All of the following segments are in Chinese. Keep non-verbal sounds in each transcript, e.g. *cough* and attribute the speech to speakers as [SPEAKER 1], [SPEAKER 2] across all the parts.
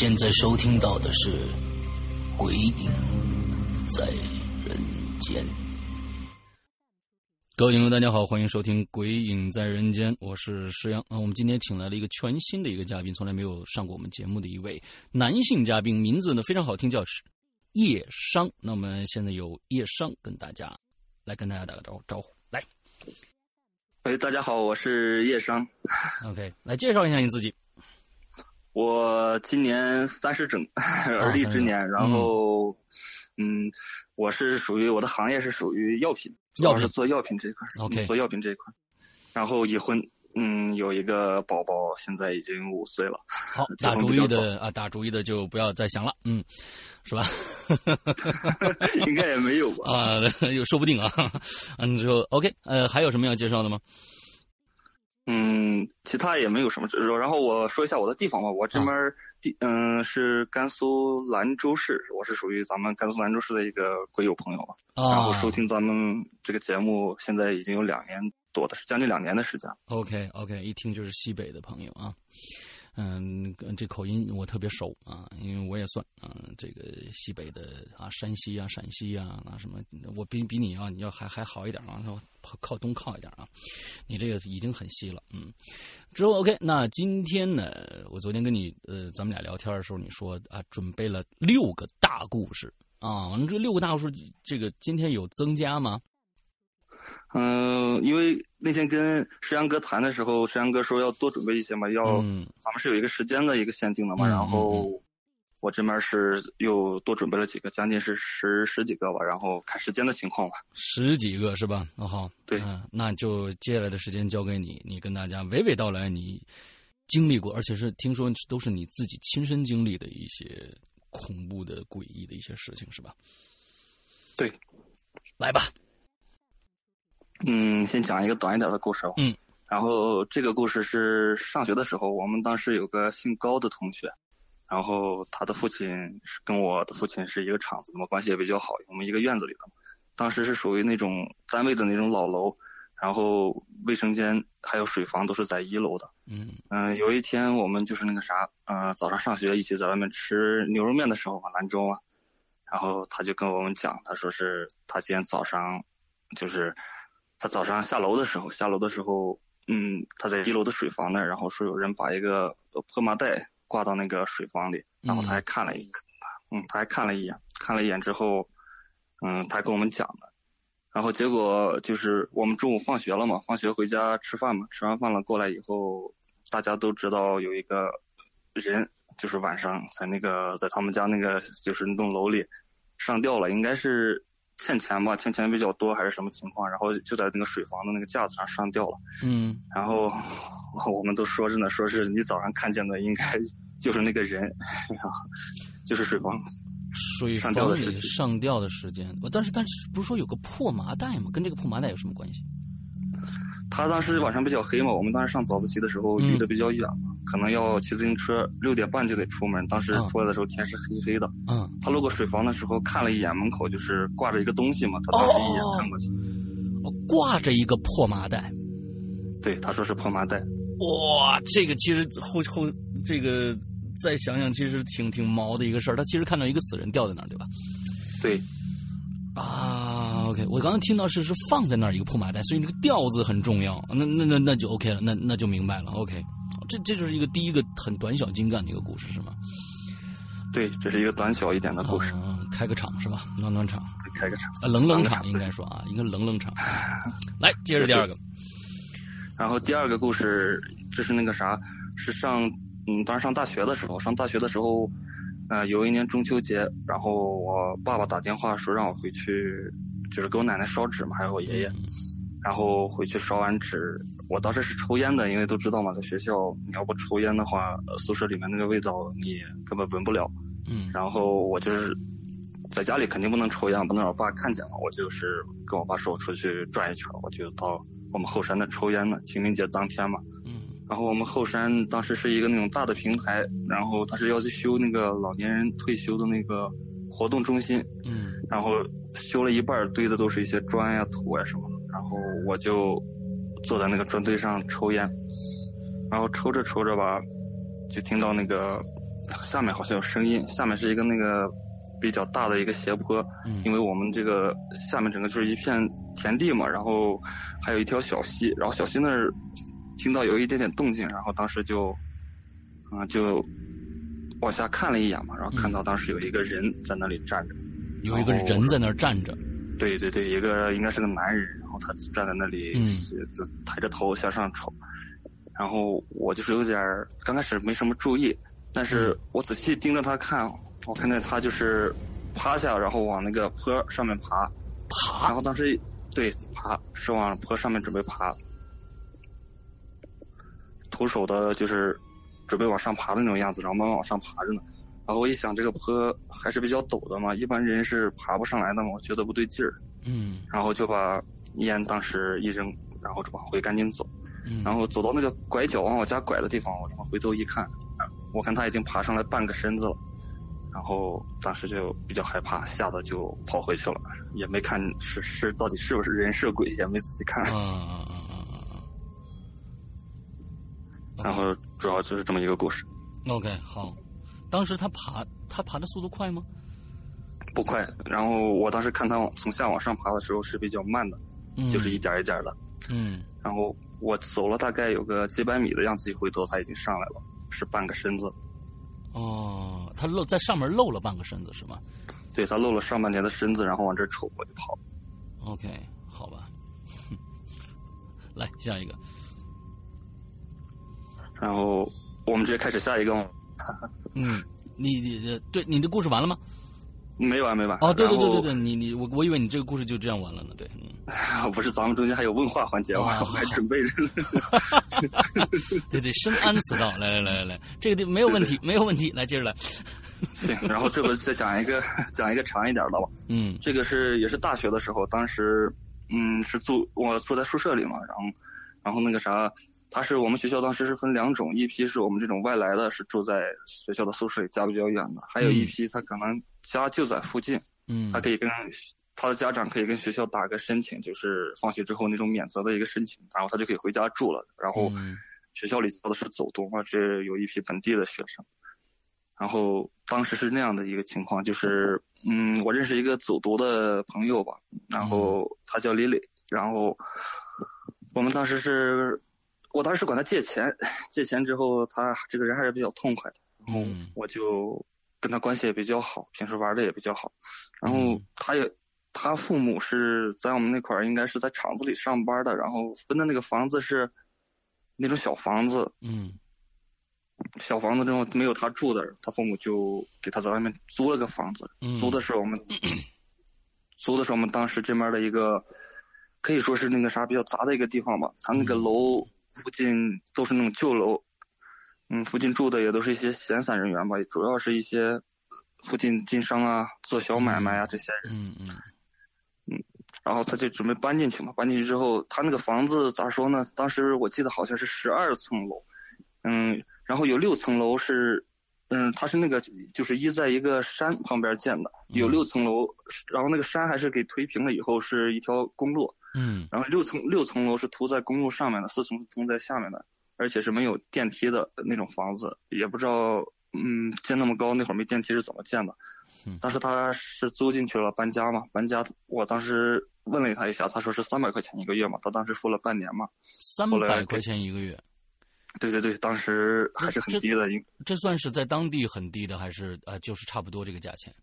[SPEAKER 1] 现在收听到的是《鬼影在人间》。各位听众，大家好，欢迎收听《鬼影在人间》，我是石阳啊。我们今天请来了一个全新的一个嘉宾，从来没有上过我们节目的一位男性嘉宾，名字呢非常好听，叫叶商。那我们现在有叶商跟大家来跟大家打个招呼，招呼来。
[SPEAKER 2] 喂，大家好，我是叶商。
[SPEAKER 1] OK，来介绍一下你自己。
[SPEAKER 2] 我今年三十整，而 *laughs* 立之年。然后，嗯，我是属于我的行业是属于药品，主
[SPEAKER 1] 药
[SPEAKER 2] 是做药品这一块。
[SPEAKER 1] OK
[SPEAKER 2] 嗯做药品这一块。然后已婚，嗯，有一个宝宝，现在已经五岁了。
[SPEAKER 1] 好，
[SPEAKER 2] 结
[SPEAKER 1] 打主意的啊，打主意的就不要再想了，嗯，是吧？*laughs*
[SPEAKER 2] 应该也没有吧？
[SPEAKER 1] 啊，*laughs* 又说不定啊。嗯，之后 OK，呃，还有什么要介绍的吗？
[SPEAKER 2] 嗯，其他也没有什么执着。然后我说一下我的地方吧，我这边儿地嗯是甘肃兰州市，我是属于咱们甘肃兰州市的一个鬼友朋友吧。然
[SPEAKER 1] 啊
[SPEAKER 2] 后收听咱们这个节目，现在已经有两年多的，将近两年的时间。
[SPEAKER 1] OK OK，一听就是西北的朋友啊。嗯，这口音我特别熟啊，因为我也算啊，这个西北的啊，山西啊、陕西啊，啊什么，我比比你啊，你要还还好一点啊，靠靠东靠一点啊，你这个已经很西了，嗯。之后 OK，那今天呢，我昨天跟你呃，咱们俩聊天的时候，你说啊，准备了六个大故事啊，完了这六个大故事，这个今天有增加吗？
[SPEAKER 2] 嗯，因为那天跟石阳哥谈的时候，石阳哥说要多准备一些嘛，要、
[SPEAKER 1] 嗯
[SPEAKER 2] 咱们是有一个时间的一个限定的嘛，
[SPEAKER 1] 嗯
[SPEAKER 2] 然后我这边是又多准备了几个，将近是十十几个吧，然后看时间的情况吧。
[SPEAKER 1] 十几个是吧？那、好，
[SPEAKER 2] 对
[SPEAKER 1] 嗯，那就接下来的时间交给你，你跟大家娓娓道来你经历过，而且是听说都是你自己亲身经历的一些恐怖的、诡异的一些事情，是吧？
[SPEAKER 2] 对，
[SPEAKER 1] 来吧。
[SPEAKER 2] 嗯，先讲一个短一点的故事吧。
[SPEAKER 1] 嗯，
[SPEAKER 2] 然后这个故事是上学的时候，我们当时有个姓高的同学，然后他的父亲是跟我的父亲是一个厂子的嘛，关系也比较好，我们一个院子里的。当时是属于那种单位的那种老楼，然后卫生间还有水房都是在一楼的。
[SPEAKER 1] 嗯
[SPEAKER 2] 嗯、有一天我们就是那个啥，呃，早上上学一起在外面吃牛肉面的时候嘛，兰州啊，然后他就跟我们讲，他说是他今天早上，就是他早上下楼的时候，下楼的时候，嗯，他在一楼的水房那儿，然后说有人把一个呃破麻袋挂到那个水房里，然后他还看了一，嗯，他还看了一眼，看了一眼之后，嗯，他还跟我们讲的，然后结果就是我们中午放学了嘛，放学回家吃饭嘛，吃完饭了过来以后，大家都知道有一个人就是晚上在那个在他们家那个就是那栋楼里上吊了，应该是欠钱吧，欠钱比较多还是什么情况，然后就在那个水房的那个架子上上吊了。
[SPEAKER 1] 嗯
[SPEAKER 2] 然后 *laughs* 我们都说着呢，说是你早上看见的应该 *laughs* 就是那个人，然后就是水房。
[SPEAKER 1] 水
[SPEAKER 2] 上吊的时间
[SPEAKER 1] 上吊的时间，但是但是不是说有个破麻袋吗？跟这个破麻袋有什么关系？
[SPEAKER 2] 他当时晚上比较黑嘛，我们当时上早自习的时候
[SPEAKER 1] 嗯
[SPEAKER 2] 离得比较远嘛，可能要骑自行车六点半就得出门。当时
[SPEAKER 1] 嗯
[SPEAKER 2] 出来的时候天是黑黑的。
[SPEAKER 1] 嗯，
[SPEAKER 2] 他路过水房的时候看了一眼门口，就是挂着一个东西嘛，他当时一眼看过去，
[SPEAKER 1] 哦挂着一个破麻袋。
[SPEAKER 2] 对，他说是破麻袋。
[SPEAKER 1] 哇，这个其实后后这个再想想，其实挺挺毛的一个事儿。他其实看到一个死人吊在那儿，对吧？
[SPEAKER 2] 对，
[SPEAKER 1] 啊，OK，我刚刚听到是是放在那儿一个破麻袋，所以那个调子很重要。那那那那就 OK 了，那那就明白了。OK，这这就是一个第一个很短小精干的一个故事，是吗？
[SPEAKER 2] 对，这是一个短小一点的故事，
[SPEAKER 1] 嗯，开个场是吧？暖暖场，
[SPEAKER 2] 开个场。
[SPEAKER 1] 啊，冷冷
[SPEAKER 2] 场
[SPEAKER 1] 场应该说啊，应该冷冷场。*laughs* 来，接着第二个。
[SPEAKER 2] 然后第二个故事，这是那个啥，是上嗯，当时上大学的时候，上大学的时候，呃，有一年中秋节，然后我爸爸打电话说让我回去，就是给我奶奶烧纸嘛，还有我爷爷，
[SPEAKER 1] 嗯
[SPEAKER 2] 然后回去烧完纸，我当时是抽烟的，因为都知道嘛，在学校你要不抽烟的话，呃宿舍里面那个味道你根本闻不了。
[SPEAKER 1] 嗯
[SPEAKER 2] 然后我就是在家里肯定不能抽烟，不能让我爸看见嘛。我就是跟我爸说，我出去转一圈，我就到我们后山那抽烟呢。清明节当天嘛，
[SPEAKER 1] 嗯
[SPEAKER 2] 然后我们后山当时是一个那种大的平台，然后他是要去修那个老年人退休的那个活动中心，
[SPEAKER 1] 嗯
[SPEAKER 2] 然后修了一半堆的都是一些砖呀、土呀什么的，然后我就坐在那个砖堆上抽烟，然后抽着抽着吧，就听到那个下面好像有声音，下面是一个那个比较大的一个斜坡，
[SPEAKER 1] 嗯，
[SPEAKER 2] 因为我们这个下面整个就是一片田地嘛，然后还有一条小溪，然后小溪那儿听到有一点点动静，然后当时就，啊、就往下看了一眼嘛，然后看到当时有一个人在那里站着。
[SPEAKER 1] 有一个人在那儿站着。
[SPEAKER 2] 对对对，一个应该是个男人，然后他站在那里，
[SPEAKER 1] 嗯
[SPEAKER 2] 就抬着头向上瞅，然后我就是有点儿刚开始没什么注意，但是我仔细盯着他看，我看见他就是趴下，然后往那个坡上面爬，
[SPEAKER 1] 爬
[SPEAKER 2] 然后当时对爬是往坡上面准备爬，徒手的就是准备往上爬的那种样子，然后慢慢往上爬着呢。然后我一想，这个坡还是比较陡的嘛，一般人是爬不上来的嘛，我觉得不对劲儿，
[SPEAKER 1] 嗯
[SPEAKER 2] 然后就把烟当时一扔，然后就往回赶紧走。
[SPEAKER 1] 嗯，
[SPEAKER 2] 然后走到那个拐角往我家拐的地方，我往回头一看，啊我看他已经爬上来半个身子了，然后当时就比较害怕，吓得就跑回去了，也没看是是到底是不是人是鬼，也没仔细看。
[SPEAKER 1] 啊啊啊啊啊啊！
[SPEAKER 2] 然后主要就是这么一个故事
[SPEAKER 1] ，OK 好，当时他爬他爬的速度快吗？
[SPEAKER 2] 不快。然后我当时看他往从下往上爬的时候是比较慢的，
[SPEAKER 1] 嗯，
[SPEAKER 2] 就是一点一点的。
[SPEAKER 1] 嗯
[SPEAKER 2] 然后我走了大概有个几百米的样子，一回头他已经上来了，是半个身子。
[SPEAKER 1] 哦，他露在上面露了半个身子是吗
[SPEAKER 2] 对他露了上半截的身子，然后往这瞅，我就跑。
[SPEAKER 1] ？OK 好吧，*laughs* 来下一个。
[SPEAKER 2] 然后我们直接开始下一个吗，*laughs*
[SPEAKER 1] 嗯，你你对你的故事完了吗？
[SPEAKER 2] 没完没完。
[SPEAKER 1] 哦，对对对对对，你你我我以为你这个故事就这样完了呢。对，嗯，*laughs*
[SPEAKER 2] 不是咱们中间还有问话环节我？
[SPEAKER 1] 哦
[SPEAKER 2] 我还准备着呢。*laughs*
[SPEAKER 1] 对对，深谙此道。来来来来来，这个地没有问题，没有问题。来接着来。
[SPEAKER 2] 行，然后这回再讲一个讲一个长一点的吧。
[SPEAKER 1] 嗯
[SPEAKER 2] 这个是也是大学的时候，当时嗯是住我住在宿舍里嘛，然后然后那个啥，他是我们学校当时是分两种，一批是我们这种外来的，是住在学校的宿舍里，家比较远的，还有一批他可能家就在附近，
[SPEAKER 1] 嗯，
[SPEAKER 2] 他可以跟他的家长可以跟学校打个申请，就是放学之后那种免责的一个申请，然后他就可以回家住了。然后
[SPEAKER 1] 嗯
[SPEAKER 2] 学校里教的是走读嘛，这有一批本地的学生。然后当时是那样的一个情况，就是嗯，我认识一个走读的朋友吧，然后他叫李磊，然后我们当时是，我当时管他借钱，借钱之后他这个人还是比较痛快的，然后
[SPEAKER 1] 嗯
[SPEAKER 2] 我就跟他关系也比较好，平时玩的也比较好，然后
[SPEAKER 1] 嗯
[SPEAKER 2] 他也。他父母是在我们那块儿，应该是在厂子里上班的，然后分的那个房子是那种小房子，
[SPEAKER 1] 嗯
[SPEAKER 2] 小房子之后没有他住的，他父母就给他在外面租了个房子。
[SPEAKER 1] 嗯
[SPEAKER 2] 租的是我们，*clears throat* 租的是我们当时这边的一个，可以说是那个啥比较杂的一个地方吧。他那个
[SPEAKER 1] 嗯
[SPEAKER 2] 楼附近都是那种旧楼，嗯，附近住的也都是一些闲散人员吧，主要是一些附近经商啊、做小买卖啊这些人。
[SPEAKER 1] 嗯嗯
[SPEAKER 2] 然后他就准备搬进去嘛，搬进去之后，他那个房子咋说呢？当时我记得好像是十二层楼，嗯，然后有六层楼是，嗯，它是那个就是依在一个山旁边建的，有
[SPEAKER 1] 嗯
[SPEAKER 2] 六层楼，然后那个山还是给推平了以后是一条公路，
[SPEAKER 1] 嗯
[SPEAKER 2] 然后六层六层楼是涂在公路上面的，四层层在下面的，而且是没有电梯的那种房子，也不知道，嗯，建那么高那会儿没电梯是怎么建的
[SPEAKER 1] 嗯。
[SPEAKER 2] 当时他是租进去了，搬家嘛，搬家，我当时问了他一下，他说是三百块钱一个月嘛，他当时付了半年嘛。
[SPEAKER 1] 三百块钱一个月，
[SPEAKER 2] 对对对，当时还是很低的，应
[SPEAKER 1] 这算是在当地很低的，还是呃，就是差不多这个价钱？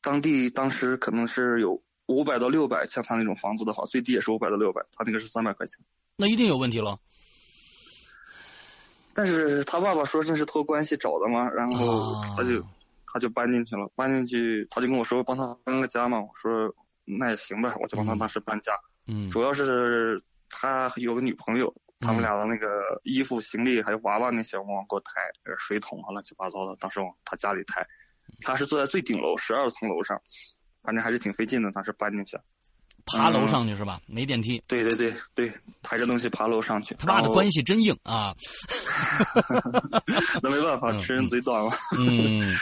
[SPEAKER 2] 当地当时可能是有五百到六百，像他那种房子的话，最低也是五百到六百，他那个是三百块钱。
[SPEAKER 1] 那一定有问题了。
[SPEAKER 2] 但是他爸爸说这是托关系找的嘛，然后
[SPEAKER 1] 啊
[SPEAKER 2] 他就、他就搬进去了，搬进去他就跟我说帮他搬个家嘛，我说那也行呗，我就帮他
[SPEAKER 1] 嗯
[SPEAKER 2] 当时搬家。
[SPEAKER 1] 嗯
[SPEAKER 2] 主要是他有个女朋友，他们俩的那个衣服、行李还有娃娃那些往给我抬，呃水桶啊乱七八糟的，当时往他家里抬。他是坐在最顶楼十二层楼上，反正还是挺费劲的，当时搬进去。
[SPEAKER 1] 爬楼上去是吧？没电梯。
[SPEAKER 2] 对对对对，抬着东西爬楼上去。
[SPEAKER 1] 他妈的关系真硬啊！*laughs*
[SPEAKER 2] 那没办法，
[SPEAKER 1] 嗯
[SPEAKER 2] 吃人嘴短嘛。
[SPEAKER 1] 嗯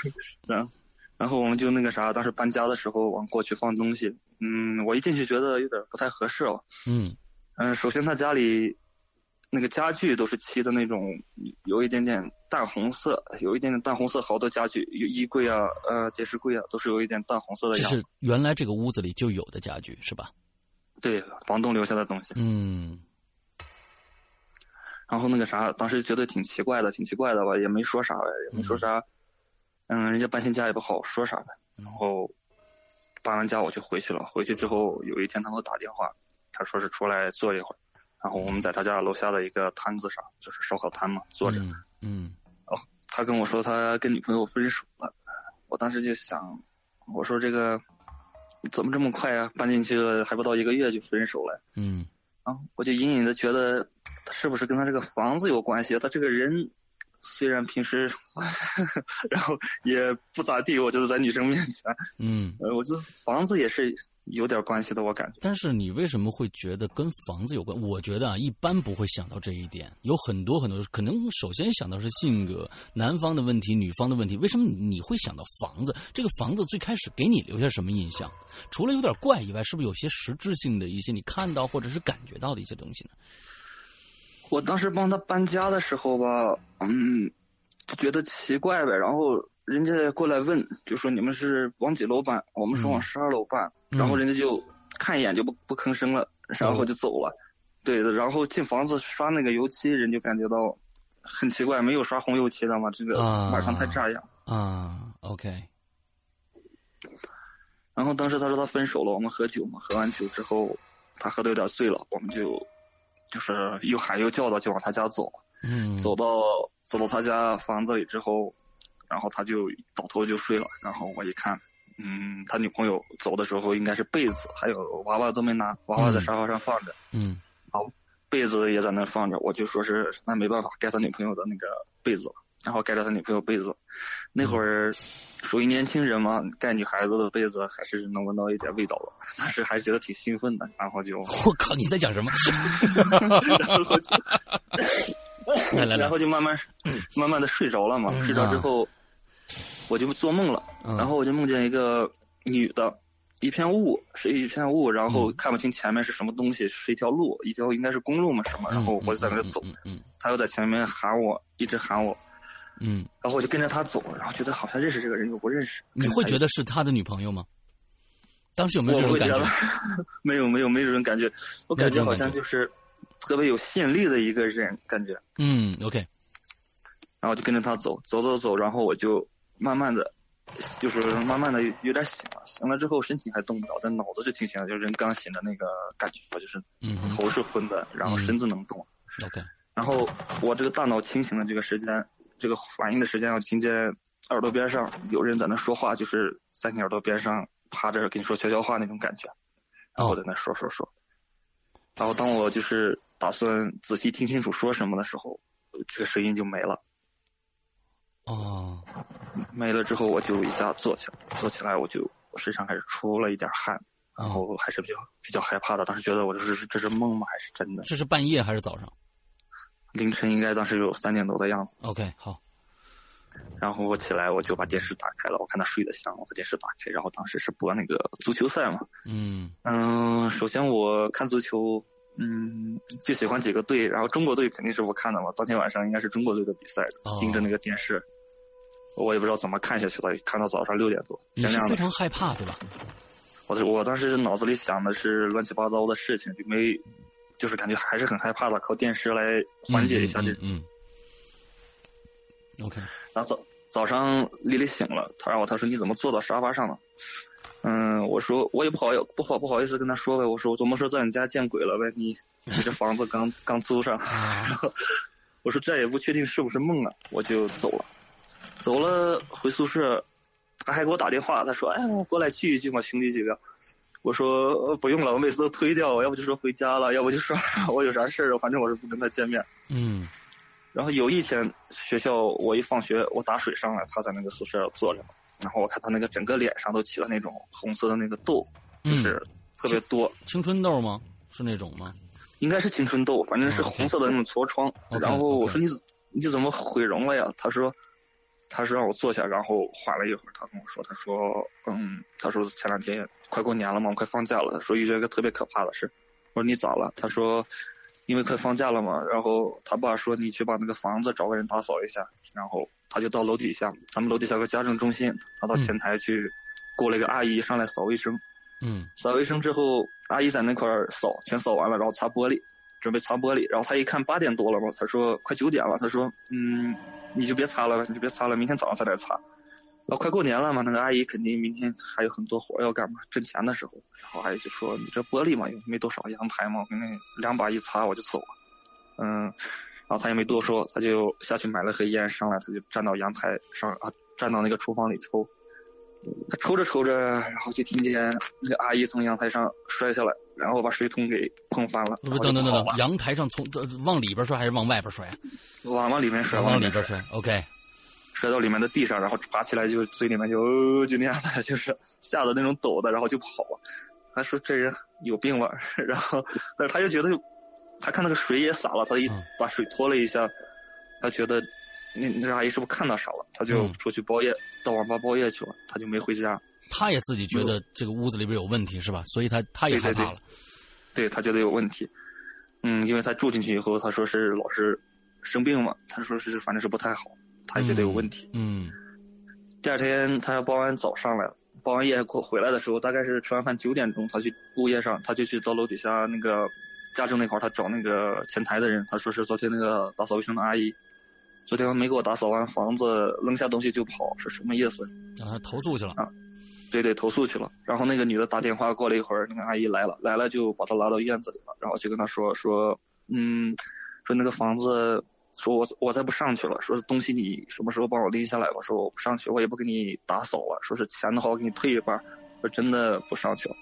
[SPEAKER 1] *laughs*
[SPEAKER 2] 然，然后我们就那个啥，当时搬家的时候往过去放东西，嗯，我一进去觉得有点不太合适了。
[SPEAKER 1] 嗯
[SPEAKER 2] 嗯，首先他家里那个家具都是漆的那种，有一点点淡红色，有一点点淡红色，好多家具，有衣柜啊，呃，电视柜啊，都是有一点淡红色的样子。
[SPEAKER 1] 这是原来这个屋子里就有的家具是吧？
[SPEAKER 2] 对，房东留下的东西。
[SPEAKER 1] 嗯
[SPEAKER 2] 然后那个啥，当时觉得挺奇怪的，挺奇怪的吧，也没说啥呗，也没说啥。嗯，人家搬新家也不好说啥呗。然后搬完家我就回去了。回去之后有一天他给我打电话，他说是出来坐一会儿。然后我们在他家楼下的一个摊子上，就是烧烤摊嘛，坐着。
[SPEAKER 1] 嗯嗯
[SPEAKER 2] 他跟我说他跟女朋友分手了，我当时就想，我说这个怎么这么快啊？搬进去了还不到一个月就分手了。
[SPEAKER 1] 嗯
[SPEAKER 2] 啊，我就隐隐的觉得，他是不是跟他这个房子有关系？他这个人虽然平时，*laughs* 然后也不咋地，我就是在女生面前，
[SPEAKER 1] 嗯。
[SPEAKER 2] 呃，我觉得房子也是有点关系的，我感觉。
[SPEAKER 1] 但是你为什么会觉得跟房子有关？我觉得啊，一般不会想到这一点。有很多很多，可能首先想到是性格，男方的问题，女方的问题。为什么你会想到房子？这个房子最开始给你留下什么印象？除了有点怪以外，是不是有些实质性的一些你看到或者是感觉到的一些东西呢？
[SPEAKER 2] 我当时帮他搬家的时候吧，嗯，就觉得奇怪呗，然后人家过来问，就说你们是往几楼搬？我们说往
[SPEAKER 1] 嗯
[SPEAKER 2] 十二楼搬，
[SPEAKER 1] 嗯
[SPEAKER 2] 然后人家就看一眼就不不吭声了，然后就走了。对的，然后进房子刷那个油漆，人就感觉到很奇怪，没有刷红油漆的嘛，这个
[SPEAKER 1] 啊
[SPEAKER 2] 马上太炸样。
[SPEAKER 1] 啊，OK，
[SPEAKER 2] 然后当时他说他分手了，我们喝酒嘛，喝完酒之后，他喝的有点醉了，我们就就是又喊又叫的就往他家走。
[SPEAKER 1] 嗯，
[SPEAKER 2] 走到走到他家房子里之后，然后他就倒头就睡了。然后我一看，嗯，他女朋友走的时候应该是被子还有娃娃都没拿，娃娃在沙发上放着，
[SPEAKER 1] 嗯好
[SPEAKER 2] 被子也在那放着。我就说是那没办法，盖他女朋友的那个被子了。然后盖着他女朋友被子，那会儿属于年轻人嘛，盖女孩子的被子还是能闻到一点味道的，但是还是觉得挺兴奋的。然后就，
[SPEAKER 1] 我靠，你在讲什么？*laughs*
[SPEAKER 2] 然后就 *laughs*
[SPEAKER 1] 来来来。
[SPEAKER 2] 然，后就慢慢慢慢的睡着了嘛。
[SPEAKER 1] 嗯
[SPEAKER 2] 睡着之后，我就做梦了，
[SPEAKER 1] 嗯。
[SPEAKER 2] 然后我就梦见一个女的，一片雾，是一片雾，然后
[SPEAKER 1] 嗯。
[SPEAKER 2] 看不清前面是什么东西，是一条路，一条应该是公路嘛什么，然后我就在那走，
[SPEAKER 1] 嗯嗯。
[SPEAKER 2] 她又在前面喊我，一直喊我，
[SPEAKER 1] 嗯，
[SPEAKER 2] 然后我就跟着他走，然后觉得好像认识这个人又不认识。
[SPEAKER 1] 你会觉得是他的女朋友吗？当时有没有这种感觉？*laughs*
[SPEAKER 2] 没有没有没有这种感觉，我感觉。好像就是特别有吸引力的一个人，感觉。
[SPEAKER 1] 嗯，OK，
[SPEAKER 2] 然后就跟着他走，走走走，然后我就慢慢的，就是慢慢的有点醒了，醒了之后身体还动不了，但脑子是清醒的，就是人刚醒的那个感觉，就是
[SPEAKER 1] 嗯
[SPEAKER 2] 头是昏的，然后身子能动。
[SPEAKER 1] ，OK，
[SPEAKER 2] 然后我这个大脑清醒的这个时间，这个反应的时间，我听见耳朵边上有人在那说话，就是在你耳朵边上趴着跟你说悄悄话那种感觉，然后在那说说说。然后当我就是打算仔细听清楚说什么的时候，这个声音就没了。
[SPEAKER 1] 哦，
[SPEAKER 2] 没了之后我就一下坐起来，坐起来我就我身上开始出了一点汗，然后还是比较比较害怕的。当时觉得我这是这是梦吗？还是真的？
[SPEAKER 1] 这是半夜还是早上？
[SPEAKER 2] 凌晨应该当时有三点多的样子。
[SPEAKER 1] OK，好。
[SPEAKER 2] 然后我起来我就把电视打开了，我看他睡得香，我把电视打开，然后当时是播那个足球赛嘛。
[SPEAKER 1] 嗯
[SPEAKER 2] 嗯，首先我看足球，嗯，就喜欢几个队，然后中国队肯定是不看的嘛。当天晚上应该是中国队的比赛，盯着那个电视。我也不知道怎么看下去了，看到早上六点多，天亮了。
[SPEAKER 1] 非常害怕，对吧？
[SPEAKER 2] 我我当时脑子里想的是乱七八糟的事情，就没，就是感觉还是很害怕的，靠电视来缓解一下这。
[SPEAKER 1] 嗯。OK。
[SPEAKER 2] 然后早早上丽丽醒了，她让我她说你怎么坐到沙发上了？嗯，我说我也不好不好不好意思跟她说呗，我说我怎么说在你家见鬼了呗？你你这房子刚刚租上，*laughs* 然后我说这也不确定是不是梦啊，我就走了。走了回宿舍，他还给我打电话，他说：“哎，我过来聚一聚嘛，兄弟几个。”我说：“不用了，我每次都推掉，要不就说回家了，要不就说 *laughs* 我有啥事儿，反正我是不跟他见面。”
[SPEAKER 1] 嗯。
[SPEAKER 2] 然后有一天学校，我一放学，我打水上来，他在那个宿舍坐着，然后我看他那个整个脸上都起了那种红色的那个痘，就是特别多。
[SPEAKER 1] 青春痘吗？是那种吗？
[SPEAKER 2] 应该是青春痘，反正是红色的那种痤疮。然后我说：“你你怎么毁容了呀？”他说。他是让我坐下，然后缓了一会儿。他跟我说：“他说，嗯，他说前两天快过年了嘛，快放假了。他说遇见一个特别可怕的事。我说你咋了？他说，因为快放假了嘛，然后他爸说你去把那个房子找个人打扫一下。然后他就到楼底下，咱们楼底下有个家政中心，他到前台去，雇了一个阿姨上来扫卫生。
[SPEAKER 1] 嗯，
[SPEAKER 2] 扫卫生之后，阿姨在那块儿扫，全扫完了，然后擦玻璃，准备擦玻璃。然后他一看八点多了嘛，他说快九点了，他说，嗯。”你就别擦了，你就别擦了，明天早上再来擦。然后快过年了嘛，那个阿姨肯定明天还有很多活要干嘛，挣钱的时候。然后阿姨就说：“你这玻璃嘛，又没多少，阳台嘛，我给你两把一擦我就走了。”嗯，然后他也没多说，他就下去买了盒烟上来，他就站到阳台上啊，站到那个厨房里抽。他抽着抽着，然后就听见那个阿姨从阳台上摔下来，然后把水桶给碰翻了。
[SPEAKER 1] 不等等等等，阳台上从往里边摔还是往外边摔？
[SPEAKER 2] 往往里面摔，
[SPEAKER 1] 往里
[SPEAKER 2] 边
[SPEAKER 1] 摔。OK，
[SPEAKER 2] 摔到里面的地上，然后爬起来就嘴里面就就那样的，就是吓得那种抖的，然后就跑了。他说这人有病吧？*laughs* 然后，但是他又觉得，他看那个水也洒了，他一把水拖了一下，他觉得。那那阿姨是不是看到啥了？他就出去包夜，到网吧包夜去了，他就没回家。
[SPEAKER 1] 他也自己觉得这个屋子里边有问题，是吧？所以他他也害怕了。
[SPEAKER 2] 对他觉得有问题。嗯，因为他住进去以后，他说是老是生病嘛，他说是反正是不太好，他觉得有问题。
[SPEAKER 1] 嗯。
[SPEAKER 2] 第二天他要包完早上来了，包完夜过回来的时候，大概是吃完饭九点钟，他去物业上，他就去到楼底下那个家政那块儿他找那个前台的人，他说是昨天那个打扫卫生的阿姨。昨天没给我打扫完房子，扔下东西就跑，是什么意思？
[SPEAKER 1] 啊，投诉去了
[SPEAKER 2] 啊？对对，投诉去了。然后那个女的打电话过了一会儿，那个阿姨来了，来了就把她拉到院子里了，然后就跟她说说，嗯，说那个房子，说我我再不上去了，说东西你什么时候帮我拎下来吧？说我不上去，我也不给你打扫了，说是钱的话我给你退一半，说真的不上去了。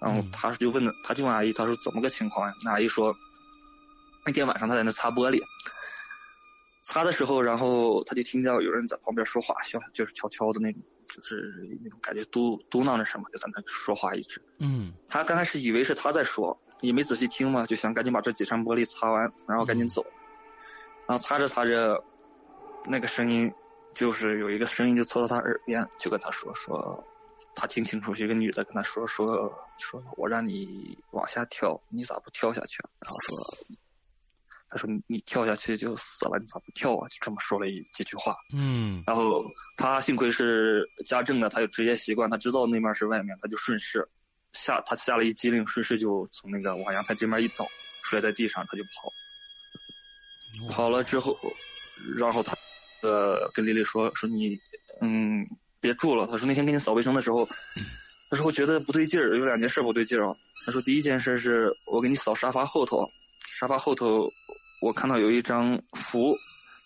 [SPEAKER 2] 然后他就问，他就问阿姨，他说怎么个情况呀？那阿姨说，那天晚上他在那擦玻璃。擦的时候，然后他就听到有人在旁边说话，小就是悄悄的那种，就是那种感觉嘟嘟囔着什么，就在那说话一直。
[SPEAKER 1] 嗯。
[SPEAKER 2] 他刚开始以为是他在说，也没仔细听嘛，就想赶紧把这几扇玻璃擦完，然后赶紧走。然后擦着擦着，那个声音就是有一个声音就凑到他耳边，就跟他说说，他听清楚是，一个女的跟他说说说，我让你往下跳，你咋不跳下去？然后说。他说：“你跳下去就死了，你咋不跳啊？”就这么说了一几句话。
[SPEAKER 1] 嗯。
[SPEAKER 2] 然后他幸亏是家政的，他有职业习惯，他知道那面是外面，他就顺势下，他下了一激灵，顺势就从那个往阳台这面一倒，摔在地上，他就跑。跑了之后，然后他呃跟丽丽说：“说你嗯别住了。”他说：“那天给你扫卫生的时候，他说我觉得不对劲儿，有两件事不对劲儿啊。他说第一件事是我给你扫沙发后头，沙发后头。”我看到有一张符，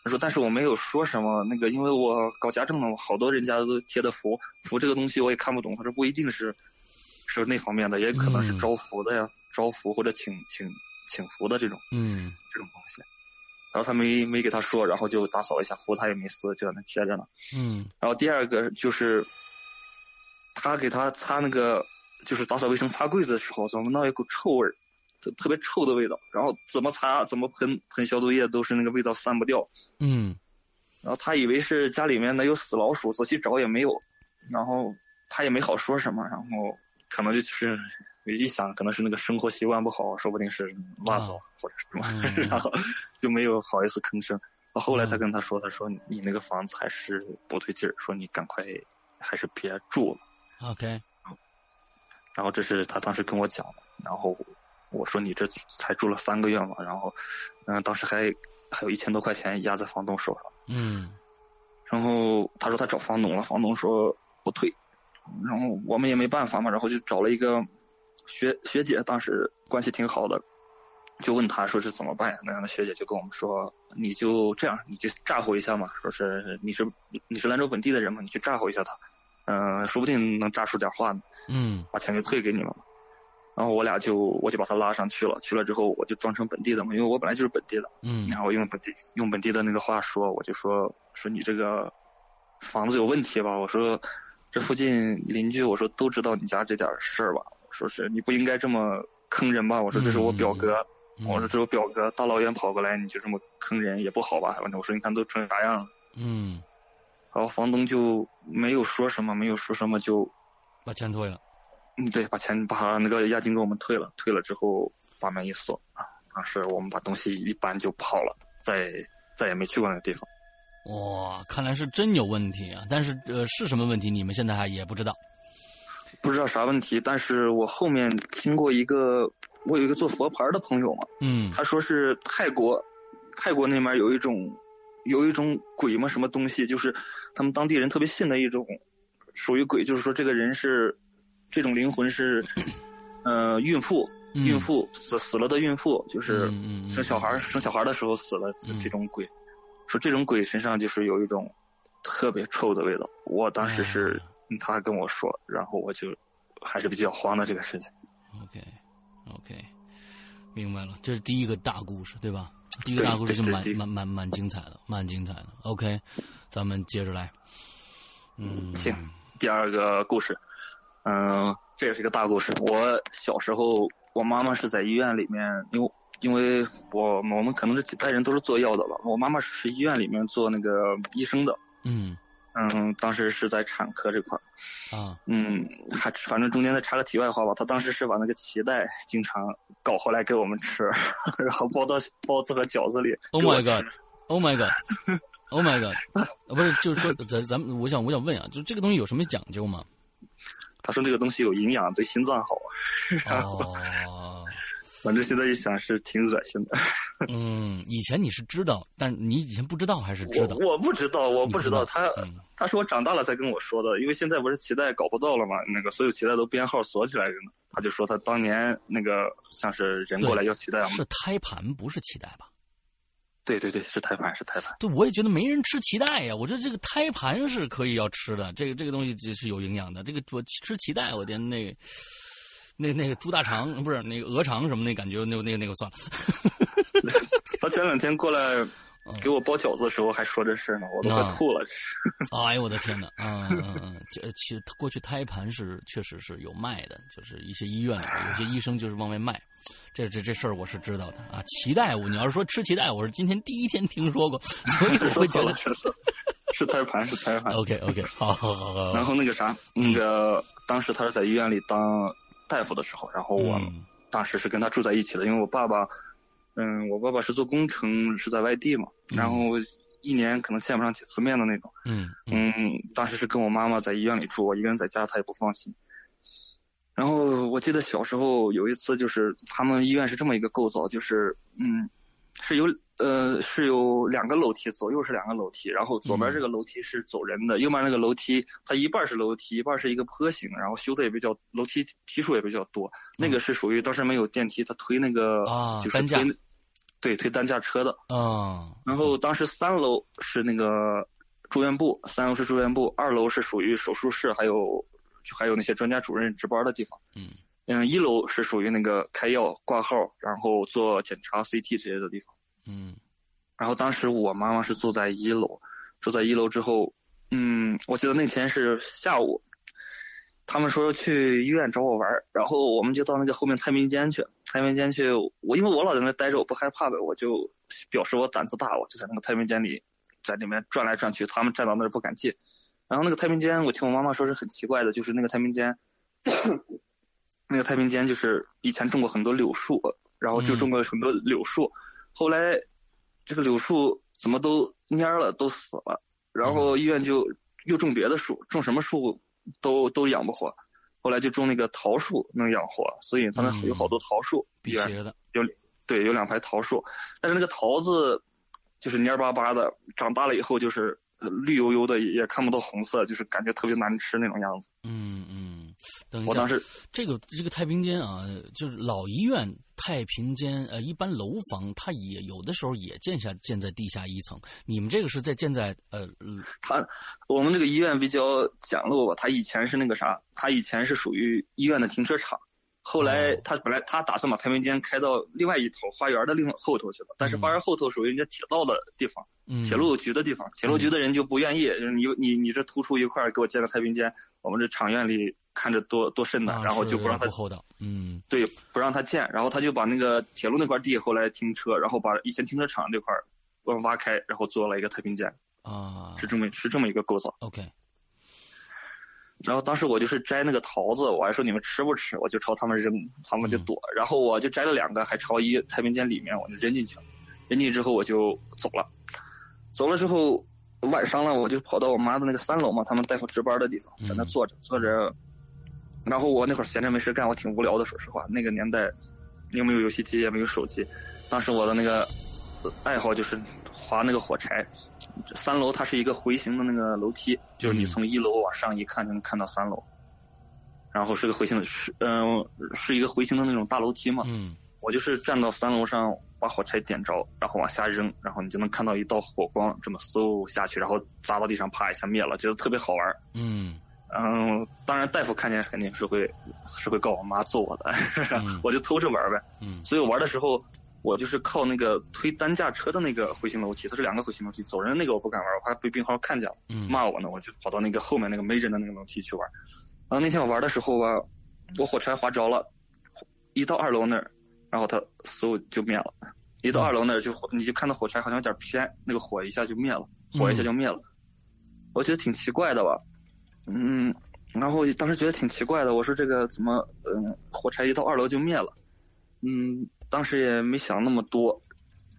[SPEAKER 2] 他说但是我没有说什么，那个因为我搞家政的，好多人家都贴的符，符这个东西我也看不懂，他说不一定是是那方面的，也可能是
[SPEAKER 1] 嗯
[SPEAKER 2] 招福的呀，招福或者请请请福的这种
[SPEAKER 1] 嗯
[SPEAKER 2] 这种东西。然后他没没给他说，然后就打扫了一下壶，他也没撕，就在那贴着呢。
[SPEAKER 1] 嗯
[SPEAKER 2] 然后第二个就是，他给他擦那个，就是打扫卫生擦柜子的时候，总闻到一股臭味儿，特特别臭的味道。然后怎么擦怎么喷喷消毒液都是那个味道散不掉。
[SPEAKER 1] 嗯
[SPEAKER 2] 然后他以为是家里面呢有死老鼠，仔细找也没有，然后他也没好说什么，然后可能就是一想可能是那个生活习惯不好，说不定是挖走
[SPEAKER 1] 啊
[SPEAKER 2] 或者什么，
[SPEAKER 1] 嗯 *laughs*
[SPEAKER 2] 然后就没有好意思吭声。后来他
[SPEAKER 1] 嗯
[SPEAKER 2] 跟他说，他说你那个房子还是不对劲儿，说你赶快还是别住了。
[SPEAKER 1] ，OK，
[SPEAKER 2] 然后这是他当时跟我讲的，然后我说你这才住了三个月嘛，然后嗯、当时还还有一千多块钱压在房东手上。
[SPEAKER 1] 嗯
[SPEAKER 2] 然后他说他找房东了，房东说不退，然后我们也没办法嘛，然后就找了一个学学姐，当时关系挺好的，就问他说是怎么办呀，那样的学姐就跟我们说，你就这样，你就诈唬一下嘛，说是你是你是兰州本地的人嘛，你去诈唬一下他，嗯、说不定能诈出点话呢，
[SPEAKER 1] 嗯
[SPEAKER 2] 把钱就退给你了嘛。然后我俩就我就把他拉上去了，去了之后我就装成本地的嘛，因为我本来就是本地的。
[SPEAKER 1] 嗯
[SPEAKER 2] 然后用本地用本地的那个话说，我就说说你这个房子有问题吧？我说这附近邻居，我说都知道你家这点事儿吧？我说是你不应该这么坑人吧？我说这是我表哥，
[SPEAKER 1] 嗯
[SPEAKER 2] 我说这是我表哥，大老远跑过来你就这么坑人也不好吧？反正我说你看都成啥样了。
[SPEAKER 1] 嗯，
[SPEAKER 2] 然后房东就没有说什么，没有说什么就
[SPEAKER 1] 把钱退了。
[SPEAKER 2] 嗯对，把钱把那个押金给我们退了，退了之后把门一锁啊，当时我们把东西一搬就跑了，再再也没去过那个地方。
[SPEAKER 1] 哇，看来是真有问题啊！但是呃，是什么问题？你们现在还也不知道。
[SPEAKER 2] 不知道啥问题，但是我后面听过一个，我有一个做佛牌的朋友嘛，
[SPEAKER 1] 嗯。
[SPEAKER 2] 他说是泰国，泰国那边有一种，有一种鬼嘛，什么东西，就是他们当地人特别信的一种，属于鬼，就是说这个人是，这种灵魂是，呃，孕妇，
[SPEAKER 1] 嗯。
[SPEAKER 2] 孕妇死死了的孕妇，就是生小孩儿生小孩的时候死了
[SPEAKER 1] 嗯
[SPEAKER 2] 这种鬼，说这种鬼身上就是有一种特别臭的味道。我当时是
[SPEAKER 1] 啊
[SPEAKER 2] 他跟我说，然后我就还是比较慌的这个事情。
[SPEAKER 1] OK OK，明白了，这是第一个大故事，对吧？第一个大故事就蛮蛮蛮蛮精彩的，蛮精彩的。OK，咱们接着来。嗯，
[SPEAKER 2] 行第二个故事，嗯、这也是一个大故事。我小时候，我妈妈是在医院里面，因为因为我我们可能这几代人都是做药的吧，我妈妈是医院里面做那个医生的，
[SPEAKER 1] 嗯
[SPEAKER 2] 嗯，当时是在产科这块儿。
[SPEAKER 1] 啊
[SPEAKER 2] 嗯，还反正中间再插个题外话吧，他当时是把那个脐带经常搞回来给我们吃，*laughs* 然后包到包子和饺子里。*laughs*
[SPEAKER 1] Oh my God，Oh my God，Oh my God，呃不是，就是说咱咱们，我想我想问啊，就这个东西有什么讲究吗？
[SPEAKER 2] 他说这个东西有营养，对心脏好。*laughs*
[SPEAKER 1] 哦，
[SPEAKER 2] 反正现在一想是挺恶心的。*laughs*
[SPEAKER 1] 嗯，以前你是知道，但你以前不知道还是知道？
[SPEAKER 2] 我我不知道，我不知道。
[SPEAKER 1] 你
[SPEAKER 2] 他
[SPEAKER 1] 嗯
[SPEAKER 2] 他是我长大了才跟我说的，因为现在不是脐带搞不到了嘛，那个所有脐带都编号锁起来着呢。他就说他当年那个像是人过来要脐带嘛，
[SPEAKER 1] 是胎盘，不是脐带吧？
[SPEAKER 2] 对对对，是胎盘是胎盘。
[SPEAKER 1] 对，我也觉得没人吃脐带呀。我觉得这个胎盘是可以要吃的，这个这个东西是有营养的。这个我吃脐带，我天，那个那那个猪大肠不是那个鹅肠什么那感觉，那那个那个算了。*laughs*
[SPEAKER 2] 他前两天过来给我包饺子的时候还说这事呢，我都快
[SPEAKER 1] 啊
[SPEAKER 2] 吐了。
[SPEAKER 1] 哎呦我的天哪！嗯嗯嗯，这其实过去胎盘是确实是有卖的，就是一些医院有些医生就是往外卖。这这这事儿我是知道的啊。脐带，我你要是说吃脐带，我是今天第一天听说过，所以我会觉得
[SPEAKER 2] 说错了是胎盘是胎盘。
[SPEAKER 1] OK OK，好好好好。
[SPEAKER 2] 然后那个啥，那个当时他是在医院里当大夫的时候，然后我
[SPEAKER 1] 嗯
[SPEAKER 2] 当时是跟他住在一起的，因为我爸爸，嗯，我爸爸是做工程，是在外地嘛，然后一年可能见不上几次面的那种。
[SPEAKER 1] 嗯嗯
[SPEAKER 2] 嗯，当时是跟我妈妈在医院里住，我一个人在家，他也不放心。然后我记得小时候有一次，就是他们医院是这么一个构造，就是嗯，是有呃是有两个楼梯，左右是两个楼梯，然后左边这个楼梯是走人的，右边那个楼梯它一半是楼梯，一半是一个坡形，然后修的也比较楼梯梯数也比较多。那个是属于当时没有电梯，他推那个、
[SPEAKER 1] 啊
[SPEAKER 2] 就是对，推担架车的。
[SPEAKER 1] 啊，
[SPEAKER 2] 然后当时三楼是那个住院部，三楼是住院部，二楼是属于手术室，还有就还有那些专家主任值班的地方。
[SPEAKER 1] 嗯
[SPEAKER 2] 嗯，一楼是属于那个开药、挂号，然后做检查、CT 这些的地方。
[SPEAKER 1] 嗯
[SPEAKER 2] 然后当时我妈妈是住在一楼，住在一楼之后，嗯，我记得那天是下午，他们说去医院找我玩儿，然后我们就到那个后面太平间去。太平间去，我因为我老在那待着，我不害怕的，我就表示我胆子大，我就在那个太平间里，在里面转来转去，他们站到那儿不敢进。然后那个太平间，我听我妈妈说是很奇怪的，就是那个太平间，那个太平间就是以前种过很多柳树，然后就种过很多柳树，后来这个柳树怎么都蔫了，都死了，然后医院就又种别的树，种什么树都都养不活，后来就种那个桃树能养活，所以他那有好多桃树，
[SPEAKER 1] 辟邪的，
[SPEAKER 2] 对，有两排桃树，但是那个桃子就是蔫巴巴的，长大了以后就是呃绿油油的，也看不到红色，就是感觉特别难吃那种样子。
[SPEAKER 1] 嗯嗯，等一下这个这个太平间啊，就是老医院太平间，呃，一般楼房它也有的时候也建下建在地下一层，你们这个是在建在呃呃
[SPEAKER 2] 他我们这个医院比较简陋吧，它以前是那个啥，它以前是属于医院的停车场。后来
[SPEAKER 1] 哦。
[SPEAKER 2] 他本来他打算把太平间开到另外一头花园的另后头去了，但是花园后头属于人家铁道的地方，
[SPEAKER 1] 嗯。
[SPEAKER 2] 铁路局的地方，铁路局的人就不愿意，就是你你你这突出一块儿给我建个太平间，我们这厂院里看着多多瘆的，
[SPEAKER 1] 啊
[SPEAKER 2] 然后就不让他
[SPEAKER 1] 不厚道，嗯。
[SPEAKER 2] 对不让他建，然后他就把那个铁路那块地后来停车，然后把以前停车场这块儿挖开，然后做了一个太平间，
[SPEAKER 1] 啊。
[SPEAKER 2] 是这么是这么一个构造。
[SPEAKER 1] ，OK，
[SPEAKER 2] 然后当时我就是摘那个桃子，我还说你们吃不吃，我就朝他们扔，他们就躲。然后我就摘了两个，还朝一太平间里面我就扔进去了。扔进去之后我就走了，走了之后晚上了，我就跑到我妈的那个三楼嘛，他们大夫值班的地方，在那坐着坐着。然后我那会儿闲着没事干，我挺无聊的，说实话，那个年代又没有游戏机，也没有手机，当时我的那个呃爱好就是划那个火柴。三楼它是一个回形的那个楼梯，就是你
[SPEAKER 1] 嗯
[SPEAKER 2] 从一楼往上一看就能看到三楼，然后是个回形的，是嗯、是一个回形的那种大楼梯嘛。
[SPEAKER 1] 嗯
[SPEAKER 2] 我就是站到三楼上把火柴点着，然后往下扔，然后你就能看到一道火光这么嗖下去，然后砸到地上，啪一下灭了，觉得特别好玩。
[SPEAKER 1] 嗯
[SPEAKER 2] 嗯，当然大夫看见肯定是会是会告我妈揍我的，*laughs*
[SPEAKER 1] 嗯
[SPEAKER 2] 我就偷着玩呗。
[SPEAKER 1] 嗯
[SPEAKER 2] 所以我玩的时候，我就是靠那个推担架车的那个回形楼梯，它是两个回形楼梯，走人那个我不敢玩，我怕被病号看见了
[SPEAKER 1] 嗯，
[SPEAKER 2] 骂我呢，我就跑到那个后面那个没人的那个楼梯去玩。然后那天我玩的时候吧，我火柴划着了，一到二楼那儿，然后它嗖就灭了。一到二楼那儿就火你就看到火柴好像有点偏，那个火一下就灭了，火一下就灭了。我觉得挺奇怪的吧，嗯，然后当时觉得挺奇怪的，我说这个怎么，嗯，火柴一到二楼就灭了，嗯，当时也没想那么多。